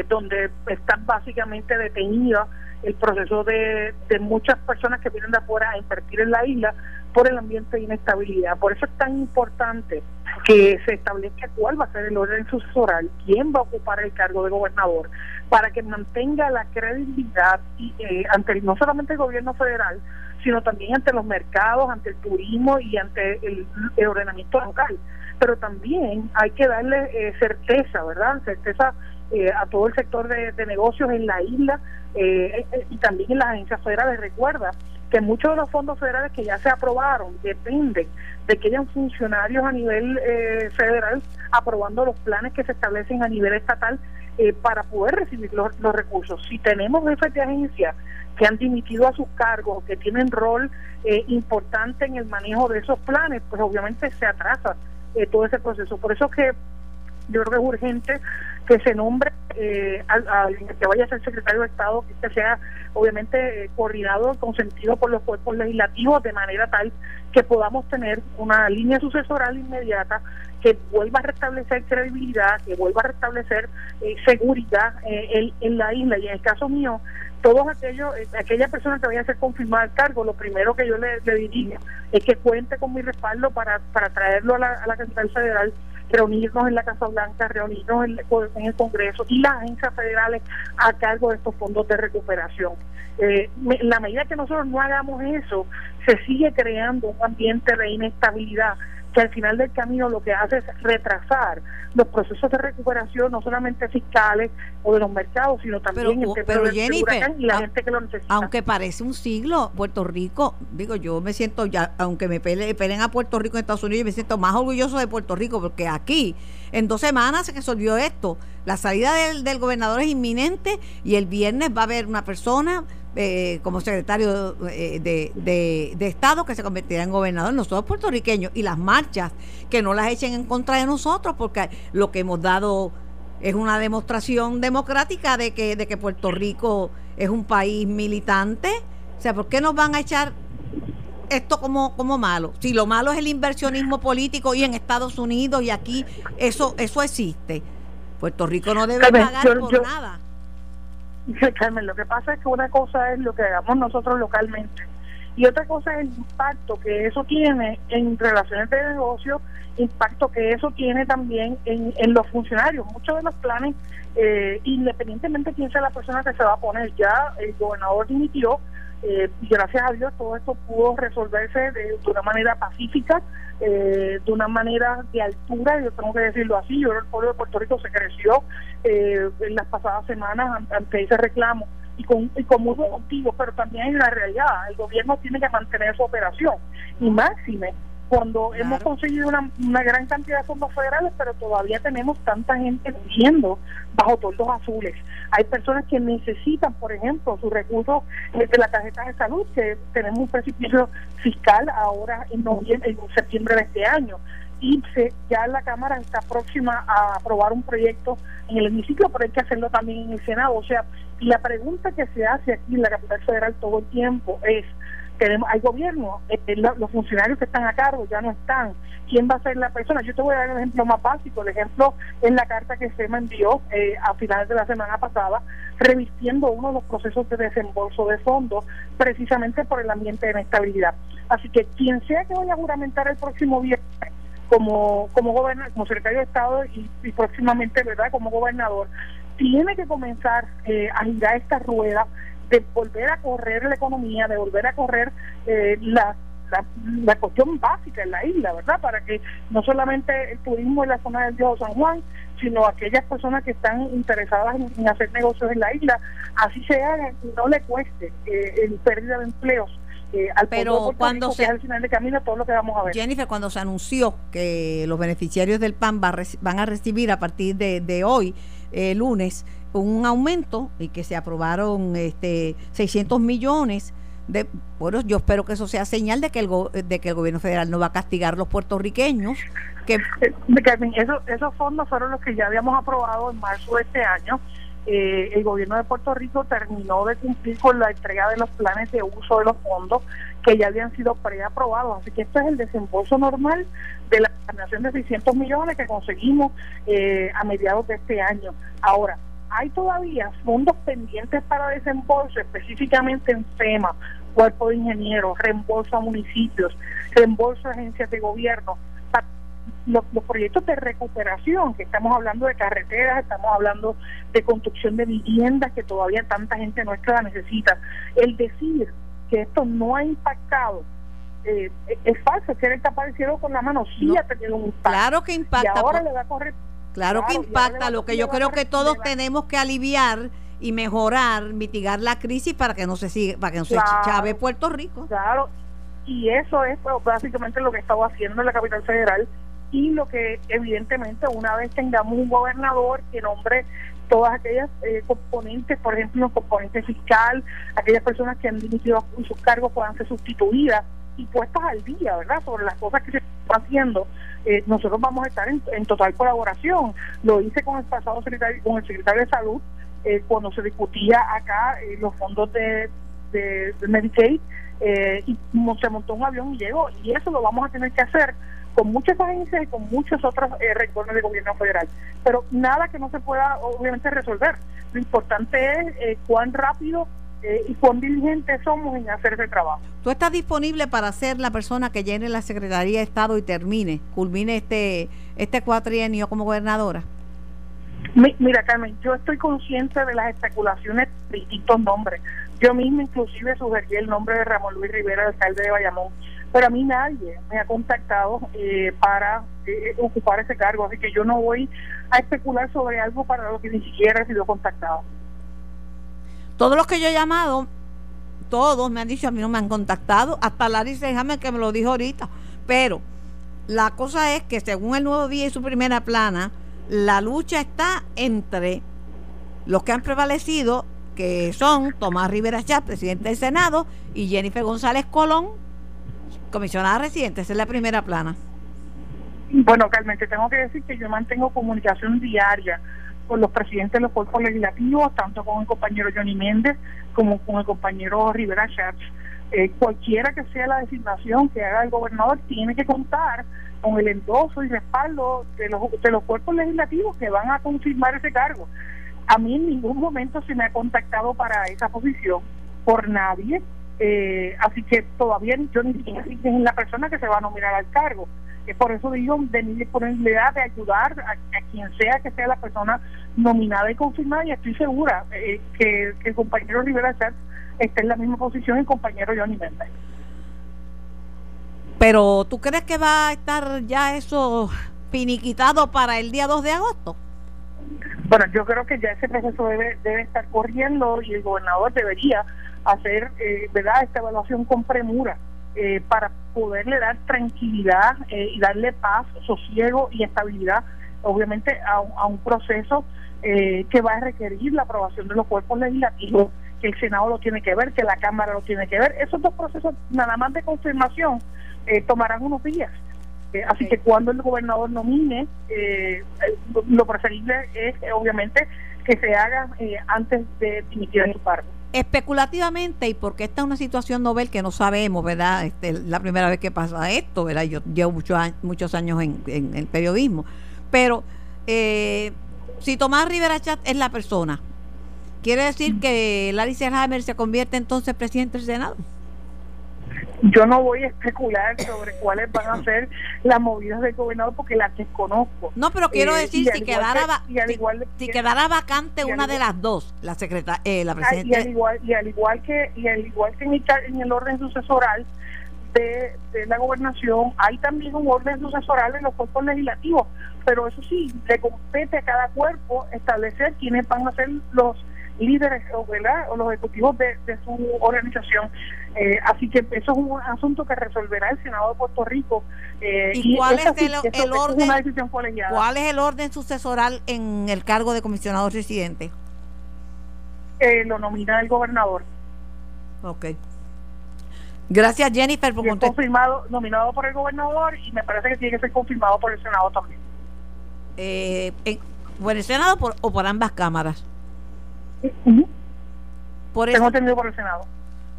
donde están básicamente detenidas el proceso de, de muchas personas que vienen de afuera a invertir en la isla por el ambiente de inestabilidad. Por eso es tan importante que se establezca cuál va a ser el orden sucesoral, quién va a ocupar el cargo de gobernador, para que mantenga la credibilidad y, eh, ante no solamente el gobierno federal, sino también ante los mercados, ante el turismo y ante el, ordenamiento local. Pero también hay que darle eh, certeza, ¿verdad? Certeza eh, a todo el sector de, negocios en la isla y también en las agencias federales. Recuerda que muchos de los fondos federales que ya se aprobaron dependen de que hayan funcionarios a nivel eh, federal aprobando los planes que se establecen a nivel estatal eh, para poder recibir los, recursos. Si tenemos jefes de agencia que han dimitido a sus cargos, que tienen rol eh, importante en el manejo de esos planes, pues obviamente se atrasa todo ese proceso. Por eso que yo creo que es urgente que se nombre eh, al, que vaya a ser secretario de Estado, que sea obviamente eh, coordinado, consentido por los cuerpos legislativos, de manera tal que podamos tener una línea sucesoral inmediata que vuelva a restablecer credibilidad, que vuelva a restablecer eh, seguridad eh, en, la isla. Y en el caso mío, todos aquellos, aquella persona que vaya a ser confirmada al cargo, lo primero que yo le, diría es que cuente con mi respaldo para, para traerlo a la, a la capital federal reunirnos en la Casa Blanca, reunirnos en, en el Congreso y las agencias federales a cargo de estos fondos de recuperación. Eh, en la medida que nosotros no hagamos eso, se sigue creando un ambiente de inestabilidad que al final del camino lo que hace es retrasar los procesos de recuperación, no solamente fiscales o de los mercados, sino también pero Jennifer, y la gente que lo necesita. Aunque parece un siglo, Puerto Rico, digo, yo me siento, ya aunque me peleen a Puerto Rico en Estados Unidos, me siento más orgulloso de Puerto Rico, porque aquí, en dos semanas se resolvió esto. La salida del, del gobernador es inminente y el viernes va a haber una persona eh, como secretario eh, de, de, Estado que se convertirá en gobernador, nosotros puertorriqueños, y las marchas que no las echen en contra de nosotros, porque lo que hemos dado es una demostración democrática de que, de que Puerto Rico es un país militante. O sea, ¿por qué nos van a echar esto como, como malo. Si lo malo es el inversionismo político y en Estados Unidos y aquí, eso, eso existe. Puerto Rico no debe pagar por nada. (laughs) Carmen, lo que pasa es que una cosa es lo que hagamos nosotros localmente y otra cosa es el impacto que eso tiene en relaciones de negocio, impacto que eso tiene también en, en los funcionarios. Muchos de los planes, eh, independientemente de quién sea la persona que se va a poner, ya el gobernador dimitió, eh, y gracias a Dios todo esto pudo resolverse de, una manera pacífica, eh, de una manera de altura, yo tengo que decirlo así, yo el pueblo de Puerto Rico se creció eh, en las pasadas semanas ante ese reclamo y con, y con motivos, pero también en la realidad, el gobierno tiene que mantener su operación y máxime cuando hemos conseguido una, una, gran cantidad de fondos federales, pero todavía tenemos tanta gente viviendo bajo toldos azules. Hay personas que necesitan, por ejemplo, sus recursos de la tarjeta de salud, que tenemos un precipicio fiscal ahora en, noviembre, en septiembre de este año. Y se, ya la Cámara está próxima a aprobar un proyecto en el hemiciclo, pero hay que hacerlo también en el Senado. O sea, la pregunta que se hace aquí en la capital federal todo el tiempo es tenemos, hay gobierno, eh, eh, los funcionarios que están a cargo ya no están. ¿Quién va a ser la persona? Yo te voy a dar un ejemplo más básico. El ejemplo en la carta que se me envió eh, a finales de la semana pasada, revistiendo uno de los procesos de desembolso de fondos, precisamente por el ambiente de inestabilidad. Así que quien sea que vaya a juramentar el próximo viernes como como gobernador, como secretario de Estado y, y próximamente, ¿verdad?, como gobernador, tiene que comenzar a girar esta rueda de volver a correr la economía, de volver a correr eh, la, la, cuestión básica en la isla, ¿verdad? Para que no solamente el turismo en la zona del Viejo San Juan, sino aquellas personas que están interesadas en, hacer negocios en la isla, así sea, no le cueste eh, el pérdida de empleos. Eh, al pero cuando se, al final de camino todo lo que vamos a ver. Jennifer, cuando se anunció que los beneficiarios del PAN van a recibir a partir de, de hoy, eh, lunes, un aumento y que se aprobaron este 600 millones de bueno yo espero que eso sea señal de que el de que el gobierno federal no va a castigar a los puertorriqueños que eh, eso, esos fondos fueron los que ya habíamos aprobado en marzo de este año eh, el gobierno de Puerto Rico terminó de cumplir con la entrega de los planes de uso de los fondos que ya habían sido preaprobados. Así que esto es el desembolso normal de la asignación de 600 millones que conseguimos eh, a mediados de este año. Ahora, hay todavía fondos pendientes para desembolso, específicamente en FEMA, cuerpo de ingenieros, reembolso a municipios, reembolso a agencias de gobierno. Los, los, proyectos de recuperación, que estamos hablando de carreteras, estamos hablando de construcción de viviendas que todavía tanta gente nuestra la necesita. El decir que esto no ha impactado eh, es falso, que está apareciendo con la mano, sí ha tenido un impacto. Claro que impacta. Y ahora le va a correr Claro, que impacta, lo que yo creo que todos tenemos que aliviar y mejorar, mitigar la crisis para que no se siga, para que no se chave Puerto Rico. Claro, y eso es pues, básicamente lo que estaba haciendo en la capital federal y lo que evidentemente una vez tengamos un gobernador que nombre todas aquellas eh, componentes, por ejemplo, un componente fiscal, aquellas personas que han dimitido sus cargos puedan ser sustituidas y puestas al día, ¿verdad? Sobre las cosas que se están haciendo eh, nosotros vamos a estar en, total colaboración. Lo hice con el pasado secretario, con el secretario de Salud, eh, cuando se discutía acá eh, los fondos de, de, Medicaid, y se montó un avión y llegó. Y eso lo vamos a tener que hacer con muchas agencias y con muchos otros eh, de gobierno federal. Pero nada que no se pueda, obviamente, resolver. Lo importante es cuán rápido eh, y cuán diligentes somos en hacer ese trabajo. ¿Tú estás disponible para ser la persona que llene la Secretaría de Estado y termine, culmine este, este cuatrienio como gobernadora? mira, Carmen, yo estoy consciente de las especulaciones de distintos nombres. Yo misma inclusive sugerí el nombre de Ramón Luis Rivera, alcalde de Bayamón, pero a mí nadie me ha contactado eh, para eh, ocupar ese cargo, así que yo no voy a especular sobre algo para lo que ni siquiera he sido contactado. Todos los que yo he llamado, todos me han dicho, a mí no me han contactado, hasta Larry Sejame que me lo dijo ahorita. Pero la cosa es que según el nuevo día y su primera plana, la lucha está entre los que han prevalecido, que son Tomás Rivera Chávez, presidente del Senado, y Jennifer González Colón, comisionada residente. Esa es la primera plana. Bueno, Carmen, te tengo que decir que yo mantengo comunicación diaria con los presidentes de los cuerpos legislativos, tanto con el compañero Johnny Méndez como con el compañero Rivera Schatz, eh, cualquiera que sea la designación que haga el gobernador tiene que contar con el endoso y respaldo de los, de los cuerpos legislativos que van a confirmar ese cargo. A mí en ningún momento se me ha contactado para esa posición por nadie, eh, así que todavía yo ni siquiera sé quién es la persona que se va a nominar al cargo. Eh, por eso digo de mi disponibilidad de ayudar a, quien sea que sea la persona nominada y confirmada y estoy segura eh, que, el compañero Rivera Chat está en la misma posición y el compañero Johnny Méndez. Pero ¿tú crees que va a estar ya eso finiquitado para el día 2 de agosto? Bueno, yo creo que ya ese proceso debe, debe estar corriendo y el gobernador debería hacer eh, verdad esta evaluación con premura eh, para poderle dar tranquilidad eh, y darle paz, sosiego y estabilidad, obviamente, a, un proceso eh, que va a requerir la aprobación de los cuerpos legislativos, que el Senado lo tiene que ver, que la Cámara lo tiene que ver. Esos dos procesos, nada más de confirmación, tomarán unos días. así que cuando el gobernador nomine, lo preferible es, obviamente, que se haga antes de dimitir el cargo especulativamente y porque esta es una situación novel que no sabemos, ¿verdad? Este, la primera vez que pasa esto, ¿verdad? Yo llevo muchos años, muchos años en, el periodismo, pero eh, si Tomás Rivera Chat es la persona, ¿quiere decir que Larry Selhammer se convierte entonces presidente del Senado? Yo no voy a especular sobre cuáles van a ser las movidas del gobernador porque las desconozco. No, pero quiero eh, decir, si quedara, si, quedara vacante una de las dos, la secretaria, eh, la presidenta. Y al igual, y al igual que, y al igual que en el, orden sucesoral de, de la gobernación, hay también un orden sucesoral en los cuerpos legislativos, pero eso sí, le compete a cada cuerpo establecer quiénes van a ser los líderes o, o los ejecutivos de, su organización. Eh, así que eso es un asunto que resolverá el Senado de Puerto Rico. Eh, ¿Y, cuál es el, orden? ¿Cuál es el orden sucesoral en el cargo de comisionado residente? Eh, lo nomina el gobernador. Ok. Gracias Jennifer por confirmado, nominado por el gobernador y me parece que tiene que ser confirmado por el Senado también. Eh, ¿Por el Senado o por ambas cámaras? Por Tengo entendido por el Senado.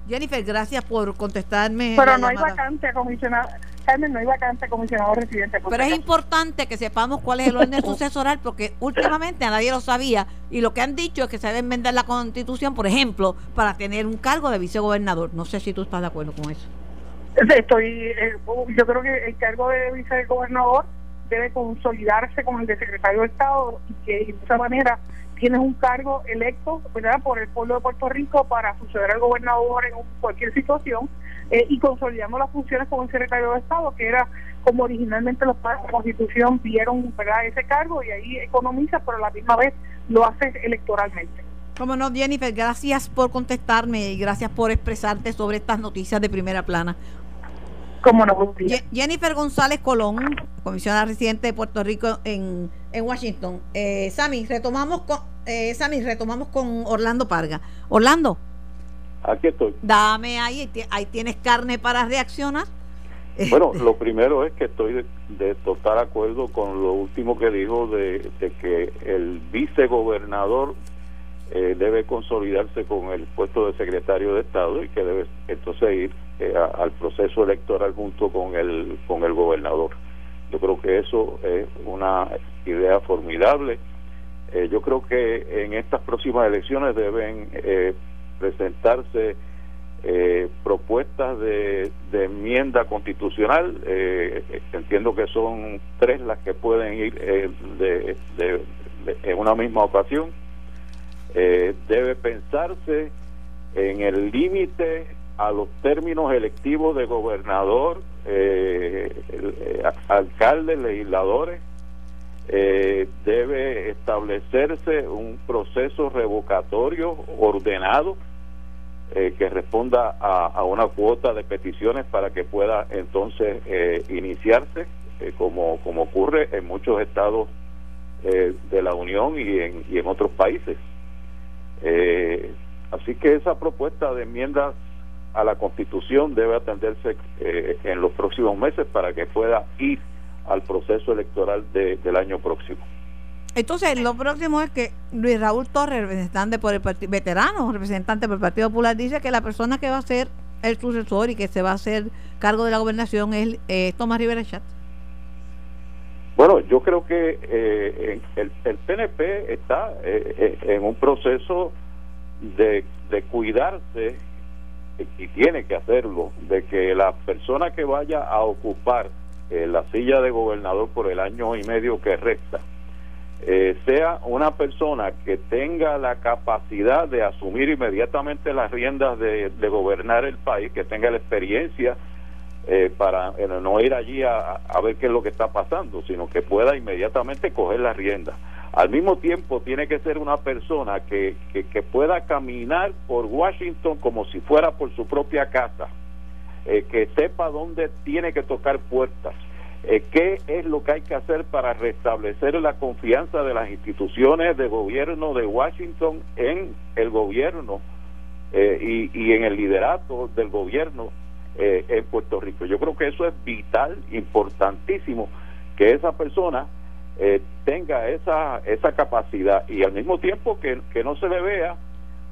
Jennifer, gracias por contestarme. Pero no hay vacante comisionado. Carmen, no hay vacante comisionado residente. Pero es importante que sepamos cuál es el orden (laughs) sucesoral porque últimamente a nadie lo sabía y lo que han dicho es que se debe enmendar la constitución, por ejemplo, para tener un cargo de vicegobernador. No sé si tú estás de acuerdo con eso. Estoy, eh, yo creo que el cargo de vicegobernador debe consolidarse con el de secretario de Estado y que de esa manera tienes un cargo electo ¿verdad? por el pueblo de Puerto Rico para suceder al gobernador en cualquier situación eh, y consolidamos las funciones como el secretario de Estado, que era como originalmente los padres de la Constitución vieron ¿verdad? ese cargo y ahí economiza, pero a la misma vez lo hace electoralmente. Como no, Jennifer, gracias por contestarme y gracias por expresarte sobre estas noticias de primera plana. Como no, Jennifer González Colón, comisionada residente de Puerto Rico en, en Washington. Eh, Sammy, retomamos con, eh, Sammy, retomamos con Orlando Parga. Orlando. Aquí estoy. Dame ahí, ahí tienes carne para reaccionar. Bueno, (laughs) lo primero es que estoy de, total acuerdo con lo último que dijo de, que el vicegobernador eh, debe consolidarse con el puesto de secretario de Estado y que debe entonces ir eh, al proceso electoral junto con el con el gobernador. Yo creo que eso es una idea formidable eh, yo creo que en estas próximas elecciones deben eh, presentarse eh, propuestas de, enmienda constitucional. entiendo que son tres las que pueden ir de, en una misma ocasión. debe pensarse en el límite a los términos electivos de gobernador, alcaldes, legisladores eh, debe establecerse un proceso revocatorio ordenado eh, que responda a, una cuota de peticiones para que pueda entonces eh, iniciarse, como, como ocurre en muchos estados de la Unión y en, y en otros países. así que esa propuesta de enmiendas a la Constitución debe atenderse en los próximos meses para que pueda ir al proceso electoral del año próximo. Entonces, lo próximo es que Luis Raúl Torres, representante por el partido, veterano, representante por el Partido Popular, dice que la persona que va a ser el sucesor y que se va a hacer cargo de la gobernación es eh, Tomás Rivera Chat. Bueno, yo creo que eh, el, el, PNP está eh, en un proceso de, de cuidarse y tiene que hacerlo, de que la persona que vaya a ocupar la silla de gobernador por el año y medio que resta, eh, sea una persona que tenga la capacidad de asumir inmediatamente las riendas de, gobernar el país, que tenga la experiencia eh, para eh, no ir allí a, ver qué es lo que está pasando, sino que pueda inmediatamente coger las riendas. Al mismo tiempo tiene que ser una persona que, que, pueda caminar por Washington como si fuera por su propia casa, que sepa dónde tiene que tocar puertas, eh, qué es lo que hay que hacer para restablecer la confianza de las instituciones de gobierno de Washington en el gobierno eh, y, en el liderato del gobierno eh, en Puerto Rico. Yo creo que eso es vital, importantísimo, que esa persona tenga esa, esa capacidad y al mismo tiempo que, que no se le vea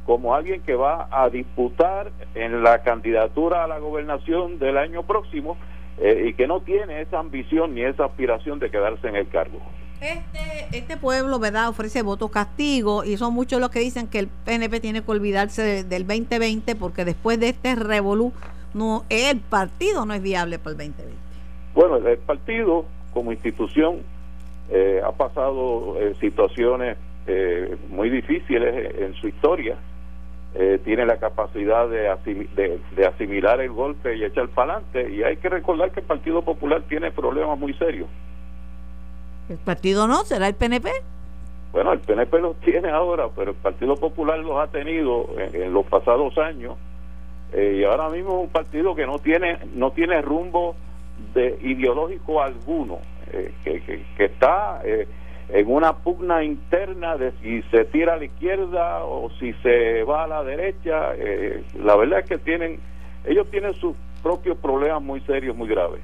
como alguien que va a disputar en la candidatura a la gobernación del año próximo eh, y que no tiene esa ambición ni esa aspiración de quedarse en el cargo. Este, este pueblo, ¿verdad?, ofrece voto castigo y son muchos los que dicen que el PNP tiene que olvidarse del 2020 porque después de este revolú, no, el partido no es viable para el 2020. Bueno, el partido como institución eh, ha pasado eh, situaciones muy difíciles en su historia eh, tiene la capacidad de, de, asimilar el golpe y echar para adelante. Y hay que recordar que el Partido Popular tiene problemas muy serios. ¿El partido no? ¿Será el PNP? Bueno, el PNP los tiene ahora, pero el Partido Popular los ha tenido en, los pasados años. Eh, y ahora mismo es un partido que no tiene no tiene rumbo de ideológico alguno, eh, que, que, que, está en una pugna interna de si se tira a la izquierda o si se va a la derecha. Eh, la verdad es que tienen, ellos tienen sus propios problemas muy serios, muy graves.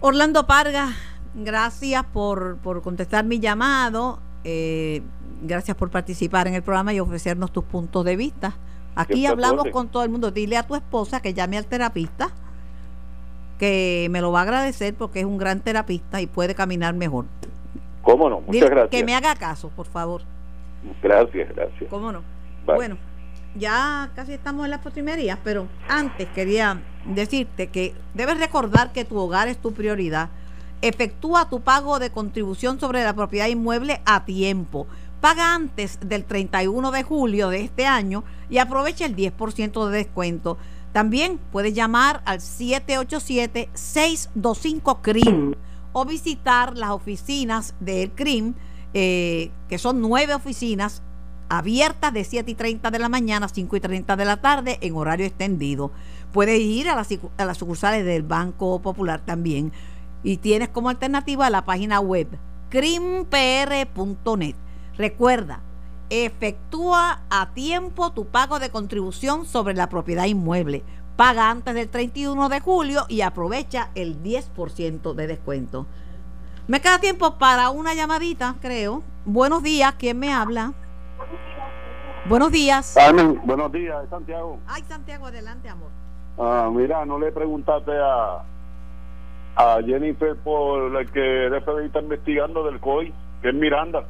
Orlando Parga, gracias por, por contestar mi llamado. Eh, gracias por participar en el programa y ofrecernos tus puntos de vista. Aquí hablamos con todo el mundo. Dile a tu esposa que llame al terapista, que me lo va a agradecer porque es un gran terapista y puede caminar mejor. ¿Cómo no? Muchas gracias. Que me haga caso, por favor. Gracias, gracias. ¿Cómo no? Bueno, ya casi estamos en las postrimerías, pero antes quería decirte que debes recordar que tu hogar es tu prioridad. Efectúa tu pago de contribución sobre la propiedad inmueble a tiempo. Paga antes del 31 de julio de este año y aprovecha el 10% de descuento. También puedes llamar al 787-625-CRIM o visitar las oficinas del CRIM, eh, que son nueve oficinas abiertas de 7 y 30 de la mañana a 5 y 30 de la tarde en horario extendido. Puedes ir a las, a las sucursales del Banco Popular también y tienes como alternativa la página web crimpr.net. Recuerda, efectúa a tiempo tu pago de contribución sobre la propiedad inmueble Paga antes del 31 de julio y aprovecha el 10% de descuento. Me queda tiempo para una llamadita, creo. Buenos días, ¿quién me habla? Buenos días. Carmen, buenos días, Santiago. Ay, Santiago, adelante, amor. Ah, mira, no le preguntaste a, a Jennifer por el que el FBI está investigando del COI, que es Miranda.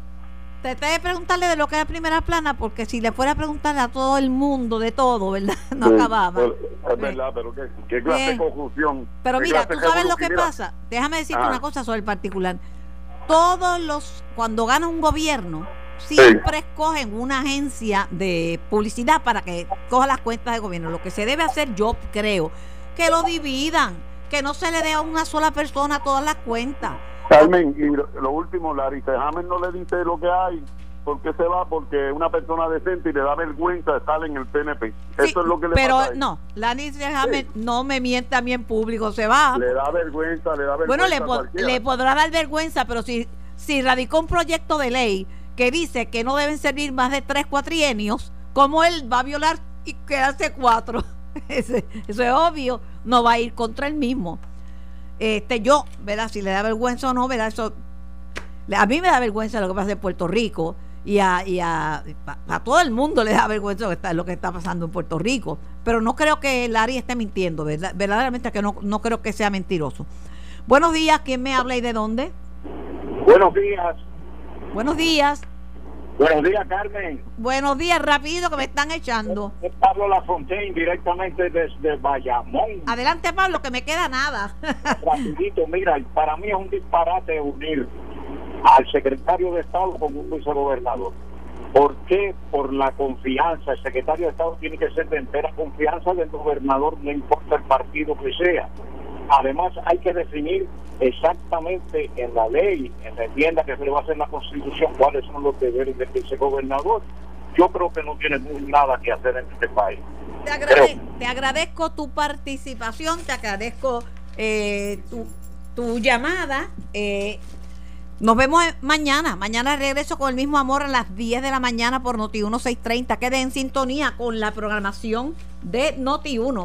Traté de preguntarle de lo que es primera plana, porque si le fuera a preguntar a todo el mundo de todo, ¿verdad? (laughs) No acababa. es verdad, pero ¿qué, qué clase de confusión? Pero mira, tú sabes lo que pasa. Déjame decirte una cosa sobre el particular. Todos los, cuando gana un gobierno, siempre escogen una agencia de publicidad para que coja las cuentas de gobierno. Lo que se debe hacer, yo creo, que lo dividan, que no se le dé a una sola persona todas las cuentas Carmen, y lo, último, Larry James no le dice lo que hay. ¿Por qué se va? Porque una persona decente y le da vergüenza estar en el PNP. Eso es lo que le pero no, Larry James no me miente a mí en público, se va. Le da vergüenza, le da vergüenza. Bueno, le, le podrá dar vergüenza, pero si, si radicó un proyecto de ley que dice que no deben servir más de tres cuatrienios, como él va a violar y quedarse cuatro? (laughs) eso es obvio, no va a ir contra él mismo. Este, yo, ¿verdad? Si le da vergüenza o no, ¿verdad? Eso, a mí me da vergüenza lo que pasa en Puerto Rico y a, y a, a, todo el mundo le da vergüenza lo que, está, lo que está pasando en Puerto Rico. Pero no creo que Larry esté mintiendo, ¿verdad? verdaderamente que no, no creo que sea mentiroso. Buenos días, ¿quién me habla y de dónde? Buenos días. Buenos días. Buenos días, Carmen. Buenos días, rápido que me están echando. Es Pablo Lafontaine, directamente desde Bayamón. Adelante, Pablo, que me queda nada. Rapidito, mira, para mí es un disparate unir al secretario de Estado con un vicegobernador. ¿Por qué? Por la confianza. El secretario de Estado tiene que ser de entera confianza del gobernador, no importa el partido que sea. Además, hay que definir exactamente en la ley, en la enmienda que se le va a hacer la Constitución, cuáles son los deberes de ese gobernador. Yo creo que no tiene nada que hacer en este país. Te, agradezco tu participación, te agradezco eh, tu, tu, llamada. Eh, nos vemos mañana. Mañana regreso con el mismo amor a las 10 de la mañana por Noti 1630. Quede en sintonía con la programación de Noti 1.